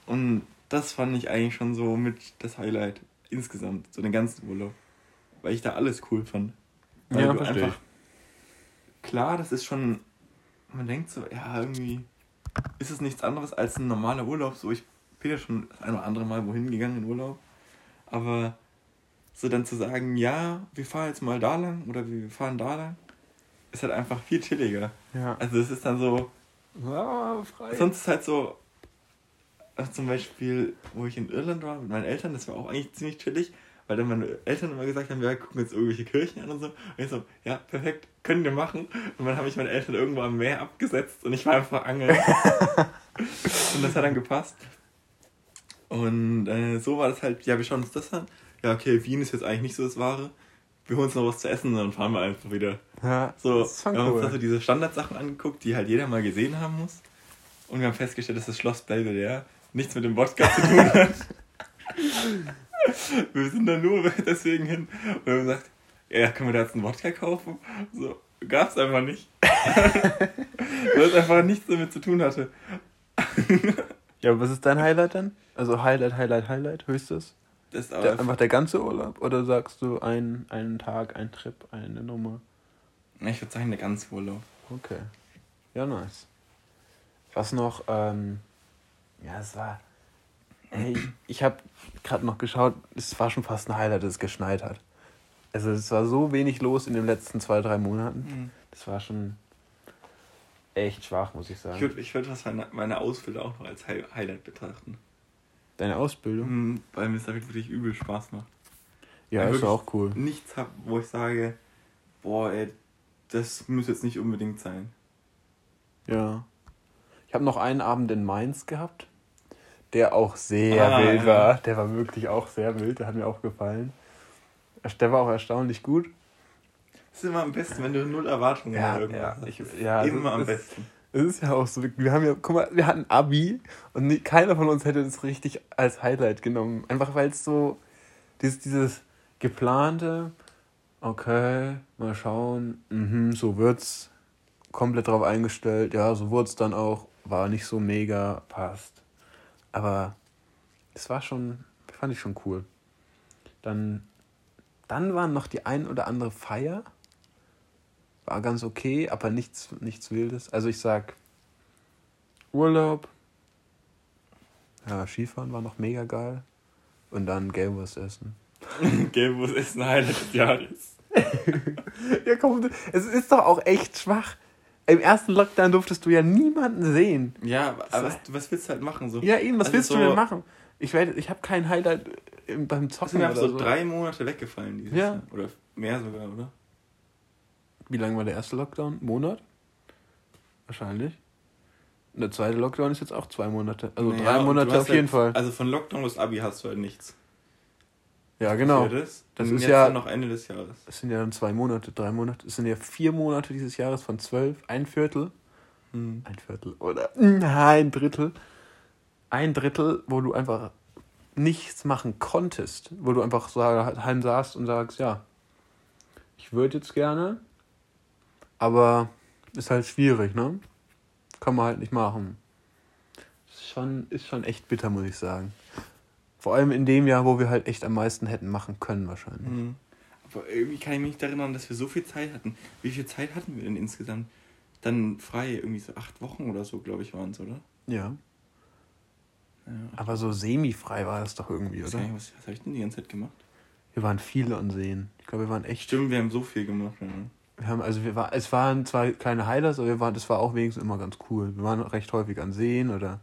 Und das fand ich eigentlich schon so mit das Highlight insgesamt, so den ganzen Urlaub. Weil ich da alles cool fand. Weil Ja, du verstehe einfach. Klar, das ist schon. Man denkt so, ja, irgendwie ist es nichts anderes als ein normaler Urlaub. So, ich bin ja schon das ein oder andere Mal wohin gegangen in Urlaub. Aber so dann zu sagen, ja, wir fahren jetzt mal da lang oder wir fahren da lang, ist halt einfach viel chilliger. Ja. Also es ist dann so, Ja, frei. sonst ist halt so, also zum Beispiel, wo ich in Irland war mit meinen Eltern, das war auch eigentlich ziemlich chillig, weil dann meine Eltern immer gesagt haben, ja, wir gucken jetzt irgendwelche Kirchen an und so. Und ich so, ja, perfekt, können wir machen. Und dann habe ich meine Eltern irgendwo am Meer abgesetzt und ich war einfach angeln. <laughs> und das hat dann gepasst. Und äh, so war das halt, ja, wir schauen uns das an. Ja, okay, Wien ist jetzt eigentlich nicht so das Wahre. Wir holen uns noch was zu essen und dann fahren wir einfach wieder. Ja, So, das ist schon wir haben uns cool. also diese Standardsachen angeguckt, die halt jeder mal gesehen haben muss. Und wir haben festgestellt, dass das Schloss Belvedere nichts mit dem Wodka zu tun hat. <laughs> wir sind da nur deswegen hin und haben gesagt, ja, können wir da jetzt einen Wodka kaufen? So, gab's einfach nicht. <laughs> Weil es einfach nichts damit zu tun hatte. Ja, was ist dein Highlight dann? Also Highlight, Highlight, Highlight, höchstes? Das ist Der, aber einfach der ganze Urlaub? Oder sagst du ein, einen Tag, ein Trip, eine Nummer? ich würde sagen, der ganze Urlaub. Okay. Ja, nice. Was noch, ähm, ja, es war, ey, ich, ich habe gerade noch geschaut, es war schon fast ein Highlight, dass es geschneit hat. Also es war so wenig los in den letzten zwei, drei Monaten. Das war schon echt schwach, muss ich Ich sagen. würde ich würd meine, meine Ausbildung auch noch als Hi- Highlight betrachten. Deine Ausbildung? Mhm, Weil mir es da wirklich übel Spaß macht. Ja, Ja, ist auch cool. nichts habe, wo ich sage, boah, ey, das muss jetzt nicht unbedingt sein. Ja. Ich habe noch einen Abend in Mainz gehabt, der auch sehr Ah, wild ja. war. Der war wirklich auch sehr wild, der hat mir auch gefallen. Der war auch erstaunlich gut. Das ist immer am besten, wenn du null Erwartungen Ja, irgendwas ja, hast. ich- ja, immer am besten. Es ist ja auch so, wir haben ja, guck mal, wir hatten Abi und nie, keiner von uns hätte das richtig als Highlight genommen. Einfach weil es so, dieses, dieses geplante, okay, mal schauen, mhm, so wird's, komplett drauf eingestellt, ja, so wurde es dann auch, war nicht so mega, passt. Aber es war schon, fand ich schon cool. Dann, dann waren noch die ein oder andere Feier war ganz okay, aber nichts, nichts Wildes. Also ich sag Urlaub. Ja, Skifahren war noch mega geil. Und dann Gamewurst essen. Gelbwurst ist ein Highlight des Jahres. <laughs> Ja, komm, es ist doch auch echt schwach. Im ersten Lockdown durftest du ja niemanden sehen. Ja, aber was, was willst du halt machen? So? Ja, eben, was Also willst du so- denn machen? Ich, werd- ich habe kein Highlight im- beim Zocken sind oder so so. drei Monate weggefallen dieses Ja. Jahr. Oder mehr sogar, oder? Wie lange war der erste Lockdown? Monat? Wahrscheinlich. Und der zweite Lockdown ist jetzt auch zwei Monate. Also Naja, drei Monate auf jeden halt, Fall. Also von Lockdown bis Abi hast du halt nichts. Ja, genau. Das Das ist jetzt ja- noch Ende des Jahres. Es sind ja dann zwei Monate, drei Monate. Es sind ja vier Monate dieses Jahres von zwölf. Ein Viertel. Hm. Ein Viertel oder ein Drittel. Ein Drittel, wo du einfach nichts machen konntest. Wo du einfach so heim saßt und sagst, ja, ich würde jetzt gerne, aber ist halt schwierig, ne? Kann man halt nicht machen. Ist schon, ist schon echt bitter, muss ich sagen. Vor allem in dem Jahr, wo wir halt echt am meisten hätten machen können, wahrscheinlich. Mhm. Aber irgendwie kann ich mich nicht erinnern, dass wir so viel Zeit hatten. Wie viel Zeit hatten wir denn insgesamt? Dann frei, irgendwie so acht Wochen oder so, glaube ich, waren es, oder? Ja. Ja. Aber so semi-frei war das doch irgendwie, oder? nicht, was, was habe ich denn die ganze Zeit gemacht? Wir waren viele an Seen. Ich glaube, wir waren echt. Stimmt, wir haben so viel gemacht. Ja. Wir haben, also wir war, es waren zwar keine Highlights, aber wir waren, das war auch wenigstens immer ganz cool. Wir waren recht häufig an Seen oder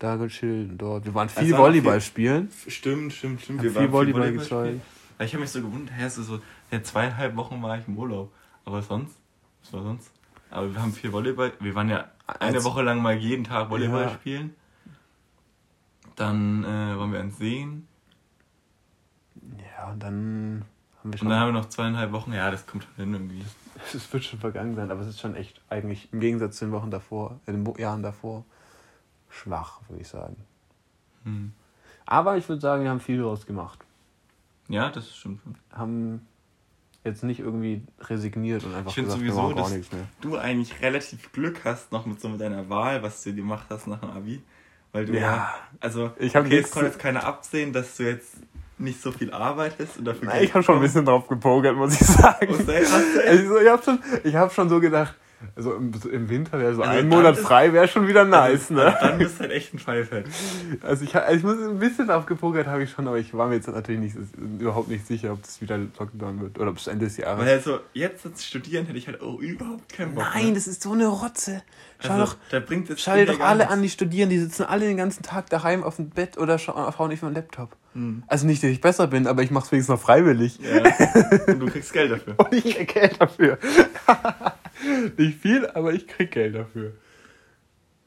da gechillt und dort. Wir waren viel noch Volleyball viel- spielen. Stimmt, stimmt, stimmt. Haben Wir viel waren Volleyball gezeigt. Weil Ich habe mich so gewundert, hä, so, so, ja, zweieinhalb Wochen war ich im Urlaub. Aber sonst? Was war sonst? Aber wir haben viel Volleyball. Wir waren ja eine Als- Woche lang mal jeden Tag Volleyball Ja. spielen. Dann äh, waren wir ans Seen. Ja, und dann haben wir Und schon. dann haben wir noch zweieinhalb Wochen. Ja, das kommt schon hin irgendwie. Es wird schon vergangen sein, aber es ist schon echt eigentlich im Gegensatz zu den Wochen davor, äh, den Jahren davor, schwach, würde ich sagen. Hm. Aber ich würde sagen, wir haben viel daraus gemacht. Ja, das stimmt schon. Haben jetzt nicht irgendwie resigniert und einfach Ich finde gesagt, wir sowieso, machen gar dass nichts mehr. du eigentlich relativ Glück hast noch mit so mit deiner Wahl, was du gemacht hast nach dem Abi. Weil du Ja. ja, also, Ich hab okay, es konnte jetzt keiner absehen, dass du jetzt nicht so viel arbeitest und dafür Geld ich habe schon ein bisschen drauf gepokert, muss ich sagen. Oh, du echt? Also, ich habe schon, ich hab schon so gedacht, also im, im Winter wäre so Also ein Monat ist- frei, wäre schon wieder nice, also, ne? Dann bist du halt echt ein Pfeifett. Also ich, also ich muss ein bisschen drauf gepokert habe ich schon, aber ich war mir jetzt natürlich nicht, überhaupt nicht sicher, ob das wieder Lockdown wird oder ob es Ende des Jahres. Weil also, jetzt als Studieren hätte ich halt auch überhaupt keinen Bock. Nein, ne? das ist so eine Rotze. Schau also, doch, da bringt jetzt schau dir doch alle nichts. an, die studieren, die sitzen alle den ganzen Tag daheim auf dem Bett oder scha- schauen nicht auf dem Laptop. Hm. Also nicht, dass ich besser bin, aber ich mache es wenigstens noch freiwillig. Ja. Und du kriegst Geld dafür. <laughs> Und ich krieg Geld dafür. <laughs> nicht viel, aber ich krieg Geld dafür.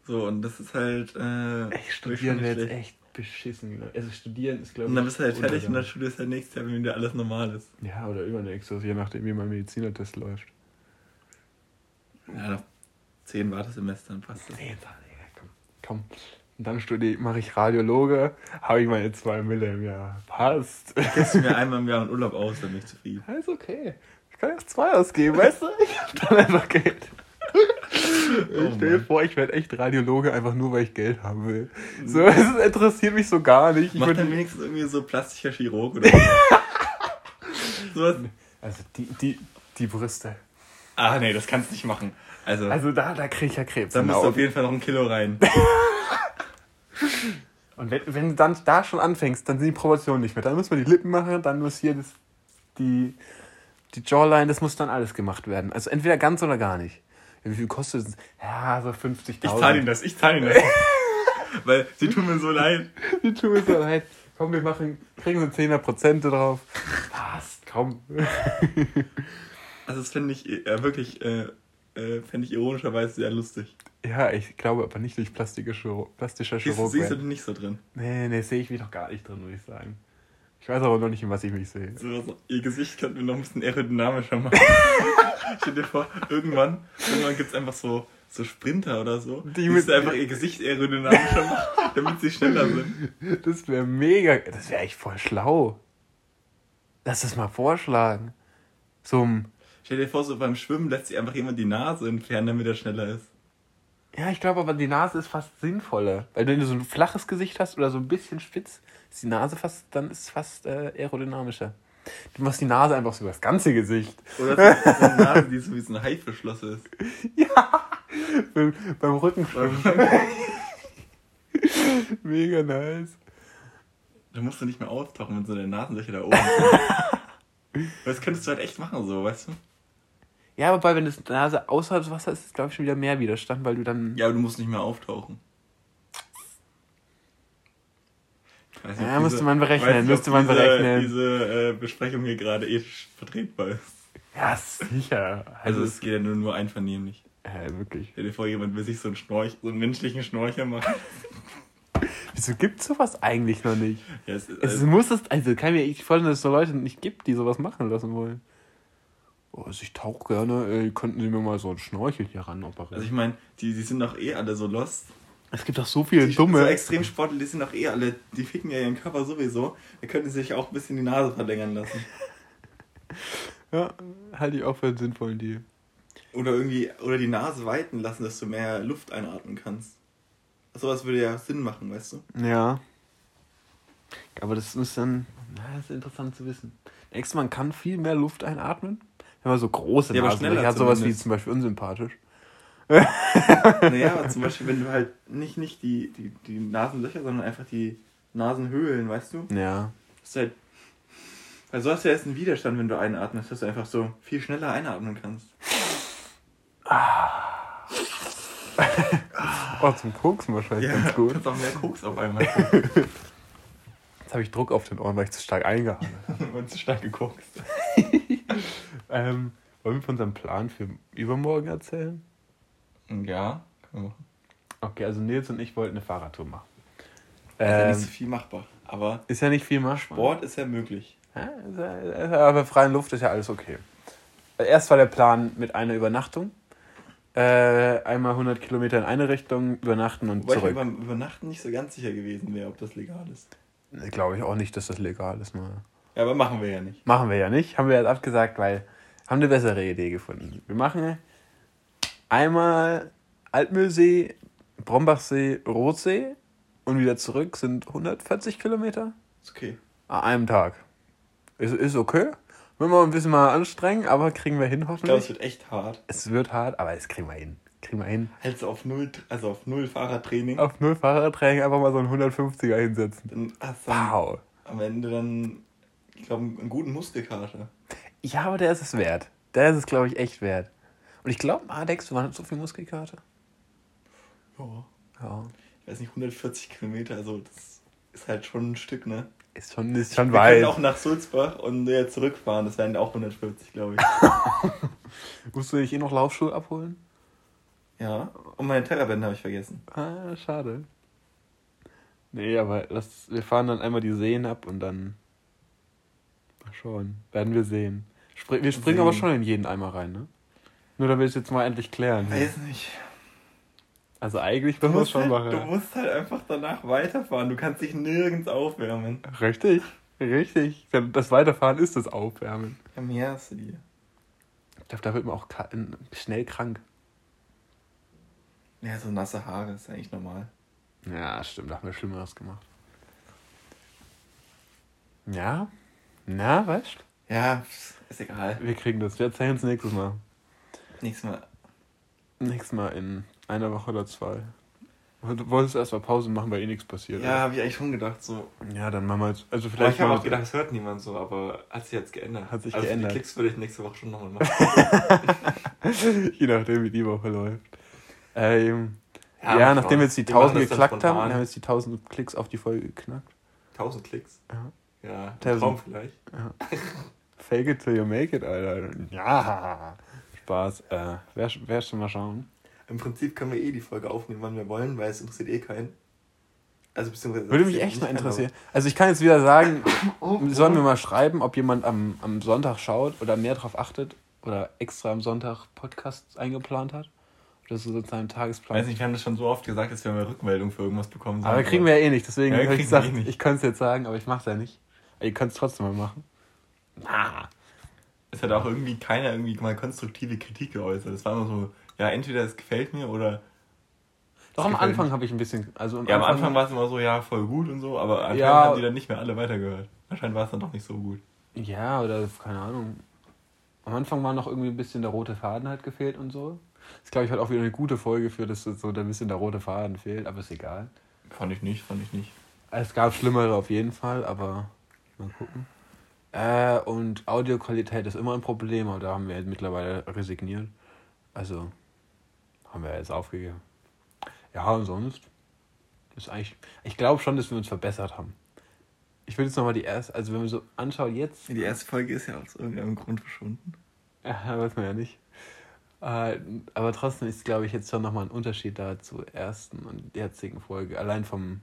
So, und das ist halt. Äh, Echt, studieren wäre jetzt echt beschissen. ich. Also studieren ist, glaube ich. Und dann bist du halt fertig und dann studierst du halt nächstes Jahr, wenn wieder alles normal ist. Ja, oder übernächstes, je nachdem, wie mein Medizinertest läuft. Ja, nach zehn Wartesemestern passt das. Nee, dann, Digga, komm. Komm. Und dann studiere, mache ich Radiologe, habe ich meine zwei Mille im Jahr. Passt. Gibst du mir <laughs> einmal im Jahr einen Urlaub aus, dann bin ich zufrieden. Ist okay. Ich kann erst zwei ausgeben, weißt du? Ich hab dann einfach Geld. Oh ich stell dir vor, ich werde echt Radiologe, einfach nur, weil ich Geld haben will. So, es interessiert mich so gar nicht. Ich Mach dann wenigstens irgendwie so plastischer Chirurg oder <laughs> so. Also, die, die, die Brüste. Ah, nee, das kannst du nicht machen. Also, Also, da, da kriege ich ja Krebs. da musst du auf jeden Fall noch ein Kilo rein. <laughs> Und wenn, wenn du dann da schon anfängst, dann sind die Proportionen nicht mehr. Dann muss man die Lippen machen, dann muss hier das, die, die Jawline, das muss dann alles gemacht werden. Also entweder ganz oder gar nicht. Wie viel kostet es? Ja, so 50.000. Ich zahle ihm das, ich zahle ihm das. <laughs> Weil sie tun mir so leid. Die tun mir so leid. Komm, wir machen, kriegen so 10er Prozente drauf. Passt, komm. Also das finde ich äh, wirklich, äh, äh, fände ich ironischerweise sehr lustig. Ja, ich glaube aber nicht durch plastische Chiro plastischer Siehst, du- Chirurg. siehst du werden. dich nicht so drin. Nee, nee, sehe ich mich doch gar nicht drin, würde ich sagen. Ich weiß aber noch nicht, in was ich mich sehe. So, ihr Gesicht könnten wir noch ein bisschen aerodynamischer machen. <laughs> Stell dir vor, irgendwann, irgendwann gibt es einfach so, so Sprinter oder so, Die die müssen einfach ihr Gesicht aerodynamischer <laughs> machen, damit sie schneller sind. Das wäre mega. Das wäre echt voll schlau. Lass das mal vorschlagen. So ein. Stell dir vor, so beim Schwimmen lässt sich einfach jemand die Nase entfernen, damit er schneller ist. Ja, ich glaube aber, die Nase ist fast sinnvoller. Weil wenn du so ein flaches Gesicht hast oder so ein bisschen spitz, ist die Nase fast, dann ist es fast äh, aerodynamischer. Du machst die Nase einfach so über das ganze Gesicht. Oder so eine <laughs> Nase, die so wie so ein Haifischschloss ist. <laughs> beim, beim Rückenschwimmen. <laughs> Mega nice. Da musst du nicht mehr auftauchen, wenn so deine Nasenlöcher da oben. Das könntest du halt echt machen, so, weißt du? Ja, wobei, wenn das Nase außerhalb des Wassers ist, ist glaube ich schon wieder mehr Widerstand, weil du dann. Ja, aber du musst nicht mehr auftauchen. Ich weiß Ja, ob müsste man berechnen, weiß nicht, müsste man diese, berechnen. Diese äh, Besprechung hier gerade ethisch vertretbar ist. Ja, sicher. Also Also, es geht ja nur, nur einvernehmlich. ja, wirklich. Stell dir vor, jemand will sich so einen Schnorch, so einen menschlichen Schnorcher machen. <laughs> Wieso gibt's sowas eigentlich noch nicht? Ja, es, ist- Es also, muss es, also kann mir ich vorstellen, dass es so Leute nicht gibt, die sowas machen lassen wollen. Oh, also ich tauche gerne, äh, könnten Sie mir mal so einen Schnorchel hier ran operieren. also ich meine, die, die sind doch eh alle so lost. es gibt doch so viele Die so dumme. Extremsportler, die sind doch eh alle, die ficken ja ihren Körper sowieso. Da könnten sie sich auch ein bisschen die Nase verlängern lassen. <laughs> Ja, halte ich auch für einen sinnvollen Deal. Oder irgendwie, oder die Nase weiten lassen, dass du mehr Luft einatmen kannst. Sowas würde ja Sinn machen, weißt du? Ja. Aber das ist dann, na, das ist interessant zu wissen. Denkst du, man kann viel mehr Luft einatmen? Wenn man so große Ja, aber Nasen schneller hat, sowas wie zum Beispiel unsympathisch. <laughs> Naja, aber zum Beispiel, wenn du halt nicht, nicht die, die, die Nasenlöcher, sondern einfach die Nasenhöhlen, weißt du? Ja. Das ist halt. Weil so hast du ja erst einen Widerstand, wenn du einatmest, dass du einfach so viel schneller einatmen kannst. <laughs> Oh, zum Koksen wahrscheinlich ganz du gut. kannst auch mehr Koks auf einmal. <laughs> Jetzt habe ich Druck auf den Ohren, weil ich zu stark eingehauen habe. und zu stark gekokst. Ähm, wollen wir von unserem Plan für übermorgen erzählen? Ja, kann man machen. Okay, also Nils und ich wollten eine Fahrradtour machen. Ist ja Ähm, nicht so viel machbar. Aber ist ja nicht viel machbar. Sport ist ja möglich. Ja, ist ja, ist ja, aber freien Luft ist ja alles okay. Erst war der Plan mit einer Übernachtung. Äh, einmal 100 Kilometer in eine Richtung übernachten und Wobei ich mir zurück. beim Übernachten nicht so ganz sicher gewesen wäre, ob das legal ist. Glaube ich auch nicht, dass das legal ist. Ne? Ja, aber machen wir ja nicht. Machen wir ja nicht. Haben wir jetzt abgesagt, weil haben eine bessere Idee gefunden. Wir machen einmal Altmühlsee, Brombachsee, Rotsee und wieder zurück sind 140 Kilometer. Ist okay. An einem Tag. Ist, ist okay. Müssen wir ein bisschen mal anstrengen, aber kriegen wir hin Ich glaube, hoffentlich. es wird echt hart. es wird hart, aber es kriegen wir hin. Kriegen wir hin. Du auf null, also auf null Fahrradtraining, Auf null Fahrradtraining einfach mal so einen 150er hinsetzen. dann dann Wow. am Ende dann, ich glaube, einen guten Muskelkater. Ja, aber der ist es wert. Der ist es, glaube ich, echt wert. Und ich glaube, Adex, du warst so viel Muskelkarte. Ja. Ja. Ich weiß nicht, 140 Kilometer, also das ist halt schon ein Stück, ne? Ist schon, ist schon Wir können weit. auch nach Sulzbach und wieder zurückfahren, das wären auch 140, glaube ich. <laughs> Musst du dich eh noch Laufschuhe abholen? ja, und meine Terrabänder habe ich vergessen. Ah, schade. Nee, aber das, wir fahren dann einmal die Seen ab und dann. Mal schauen. Werden wir sehen. Spr wir springen Sehen. aber schon in jeden Eimer rein, ne? Nur damit wir es jetzt mal endlich klären. Weiß nicht. Also eigentlich Du musst, schon halt, du machen. musst halt einfach danach weiterfahren. Du kannst dich nirgends aufwärmen. Richtig, richtig. Das Weiterfahren ist das Aufwärmen. Ja, mehr hast du dir. Ich glaube, da wird man auch schnell krank. Ja, so nasse Haare ist eigentlich normal. Ja, stimmt, da haben wir Schlimmeres gemacht. Ja? Na, weißt Ja, ist egal. Wir kriegen das. Wir erzählen es nächstes Mal. Nächstes Mal. Nächstes Mal in einer Woche oder zwei. Du wolltest erst mal Pause machen, weil eh nichts passiert. Ja, habe ich eigentlich schon gedacht so. Ja, dann machen wir jetzt. Also Aber vielleicht. ich habe auch gedacht, es hört niemand so, aber hat sich jetzt geändert. Hat sich also geändert. Die Klicks würde ich nächste Woche schon nochmal machen. <laughs> Je nachdem, wie die Woche läuft. Ähm, Ja, ja, nachdem wir jetzt die Wir machen 1000 das dann geklackt haben, spontan. wir haben jetzt die 1000 Klicks auf die Folge geknackt. 1000 Klicks. Ja. Ja, ein 1000. Traum vielleicht. <laughs> Fake it till you make it, Alter. Ja. Spaß. Äh, wer, wer schon mal schauen? Im Prinzip können wir eh die Folge aufnehmen, wann wir wollen, weil es interessiert eh keinen. Also beziehungsweise. Würde mich interessiert echt mal interessieren. Also ich kann jetzt wieder sagen, aber- <coughs> sollen wir mal schreiben, ob jemand am, am Sonntag schaut oder mehr drauf achtet oder extra am Sonntag Podcasts eingeplant hat. Oder so sozusagen Ich Tagesplan. weiß nicht, wir haben das schon so oft gesagt, dass wir mal Rückmeldung für irgendwas bekommen sollen. aber kriegen wir ja eh nicht, deswegen Ja, habe ich kriegen wir gesagt, eh nicht. ich könnte es jetzt sagen, aber ich mache es ja nicht. Aber ihr könnt es trotzdem mal machen. Ah. Es hat auch irgendwie keiner irgendwie mal konstruktive Kritik geäußert. Es war immer so, ja, entweder es gefällt mir oder. Doch am Anfang habe ich ein bisschen. Also Ja, am Anfang war es immer so, ja, voll gut und so, aber anscheinend Ja. haben die dann nicht mehr alle weitergehört. Anscheinend war es dann doch nicht so gut. Ja, oder keine Ahnung. Am Anfang war noch irgendwie ein bisschen der rote Faden halt gefehlt und so. Das glaube ich halt auch wieder eine gute Folge für, dass so ein bisschen der rote Faden fehlt, aber ist egal. Fand ich nicht, fand ich nicht. Es gab schlimmere auf jeden Fall, aber mal gucken. Äh, und Audioqualität ist immer ein Problem, aber da haben wir mittlerweile resigniert. Also haben wir jetzt aufgegeben. Ja, und sonst ist eigentlich. Ich glaube schon, dass wir uns verbessert haben. Ich will jetzt nochmal die erste, also wenn man so anschaut, jetzt. Die erste Folge ist ja aus irgendeinem Grund verschwunden. <laughs> Ja, weiß man ja nicht. Äh, aber trotzdem ist, glaube ich, jetzt schon nochmal ein Unterschied da zur ersten und jetzigen Folge. Allein vom.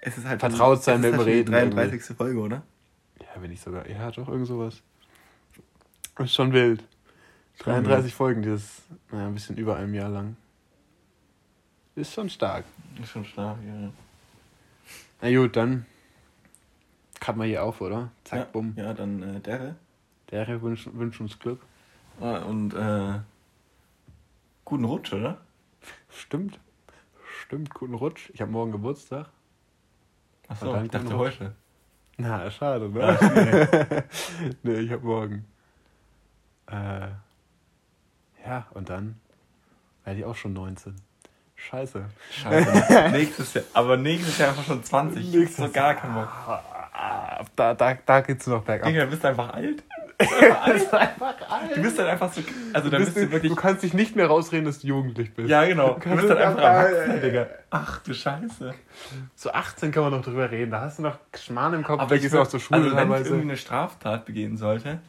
Es ist halt Vertraut sein es ist mit dem halt Reden Die 33. Folge, oder? Ja, wenn nicht sogar. Ja, doch, irgend sowas. Ist schon wild. Schon 33 Folgen, dieses, naja, ein bisschen über einem Jahr lang. Ist schon stark. Ist schon stark, ja. Na gut, dann. Cut mal hier auf, oder? Zack, ja, bumm. Ja, dann äh, Derre. Der wünscht wünsch uns Glück. Ah, und äh, guten Rutsch, oder? Stimmt. Stimmt, guten Rutsch. Ich habe morgen Geburtstag. Achso, ich dachte Rutsch. heute. Na, schade, ne? <laughs> nee, ich habe morgen. Äh, ja, und dann werde ich auch schon 19. Scheiße. Scheiße. <laughs> nächstes Jahr. Aber nächstes Jahr einfach schon 20. Nächstes Nächstes so gar keinen Bock. Ah, Da, da, da geht's noch bergab. Digga, du bist einfach alt. Du <laughs> bist einfach alt. Du bist dann einfach so. Also, Du, dann bist, bist du wirklich. du kannst dich nicht mehr rausreden, dass du jugendlich bist. Ja, genau. Du kannst bist dann es einfach erwachsen, Digga. Ach du Scheiße. So 18 kann man noch drüber reden. Da hast du noch Schmarrn im Kopf. Aber da ich gehst du auch zur Schule also wenn ich teilweise. irgendwie eine Straftat begehen sollte,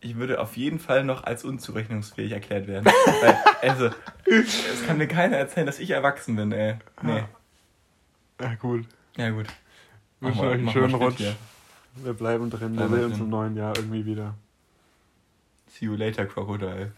ich würde auf jeden Fall noch als unzurechnungsfähig erklärt werden. <laughs> Weil, also, es kann mir keiner erzählen, dass ich erwachsen bin, ey. Nee. Ja, gut. Ja, gut. Wünschen mal- euch einen schönen Rutsch. hier. Wir bleiben drin. Wir sehen uns im neuen Jahr irgendwie wieder. See you later, Crocodile.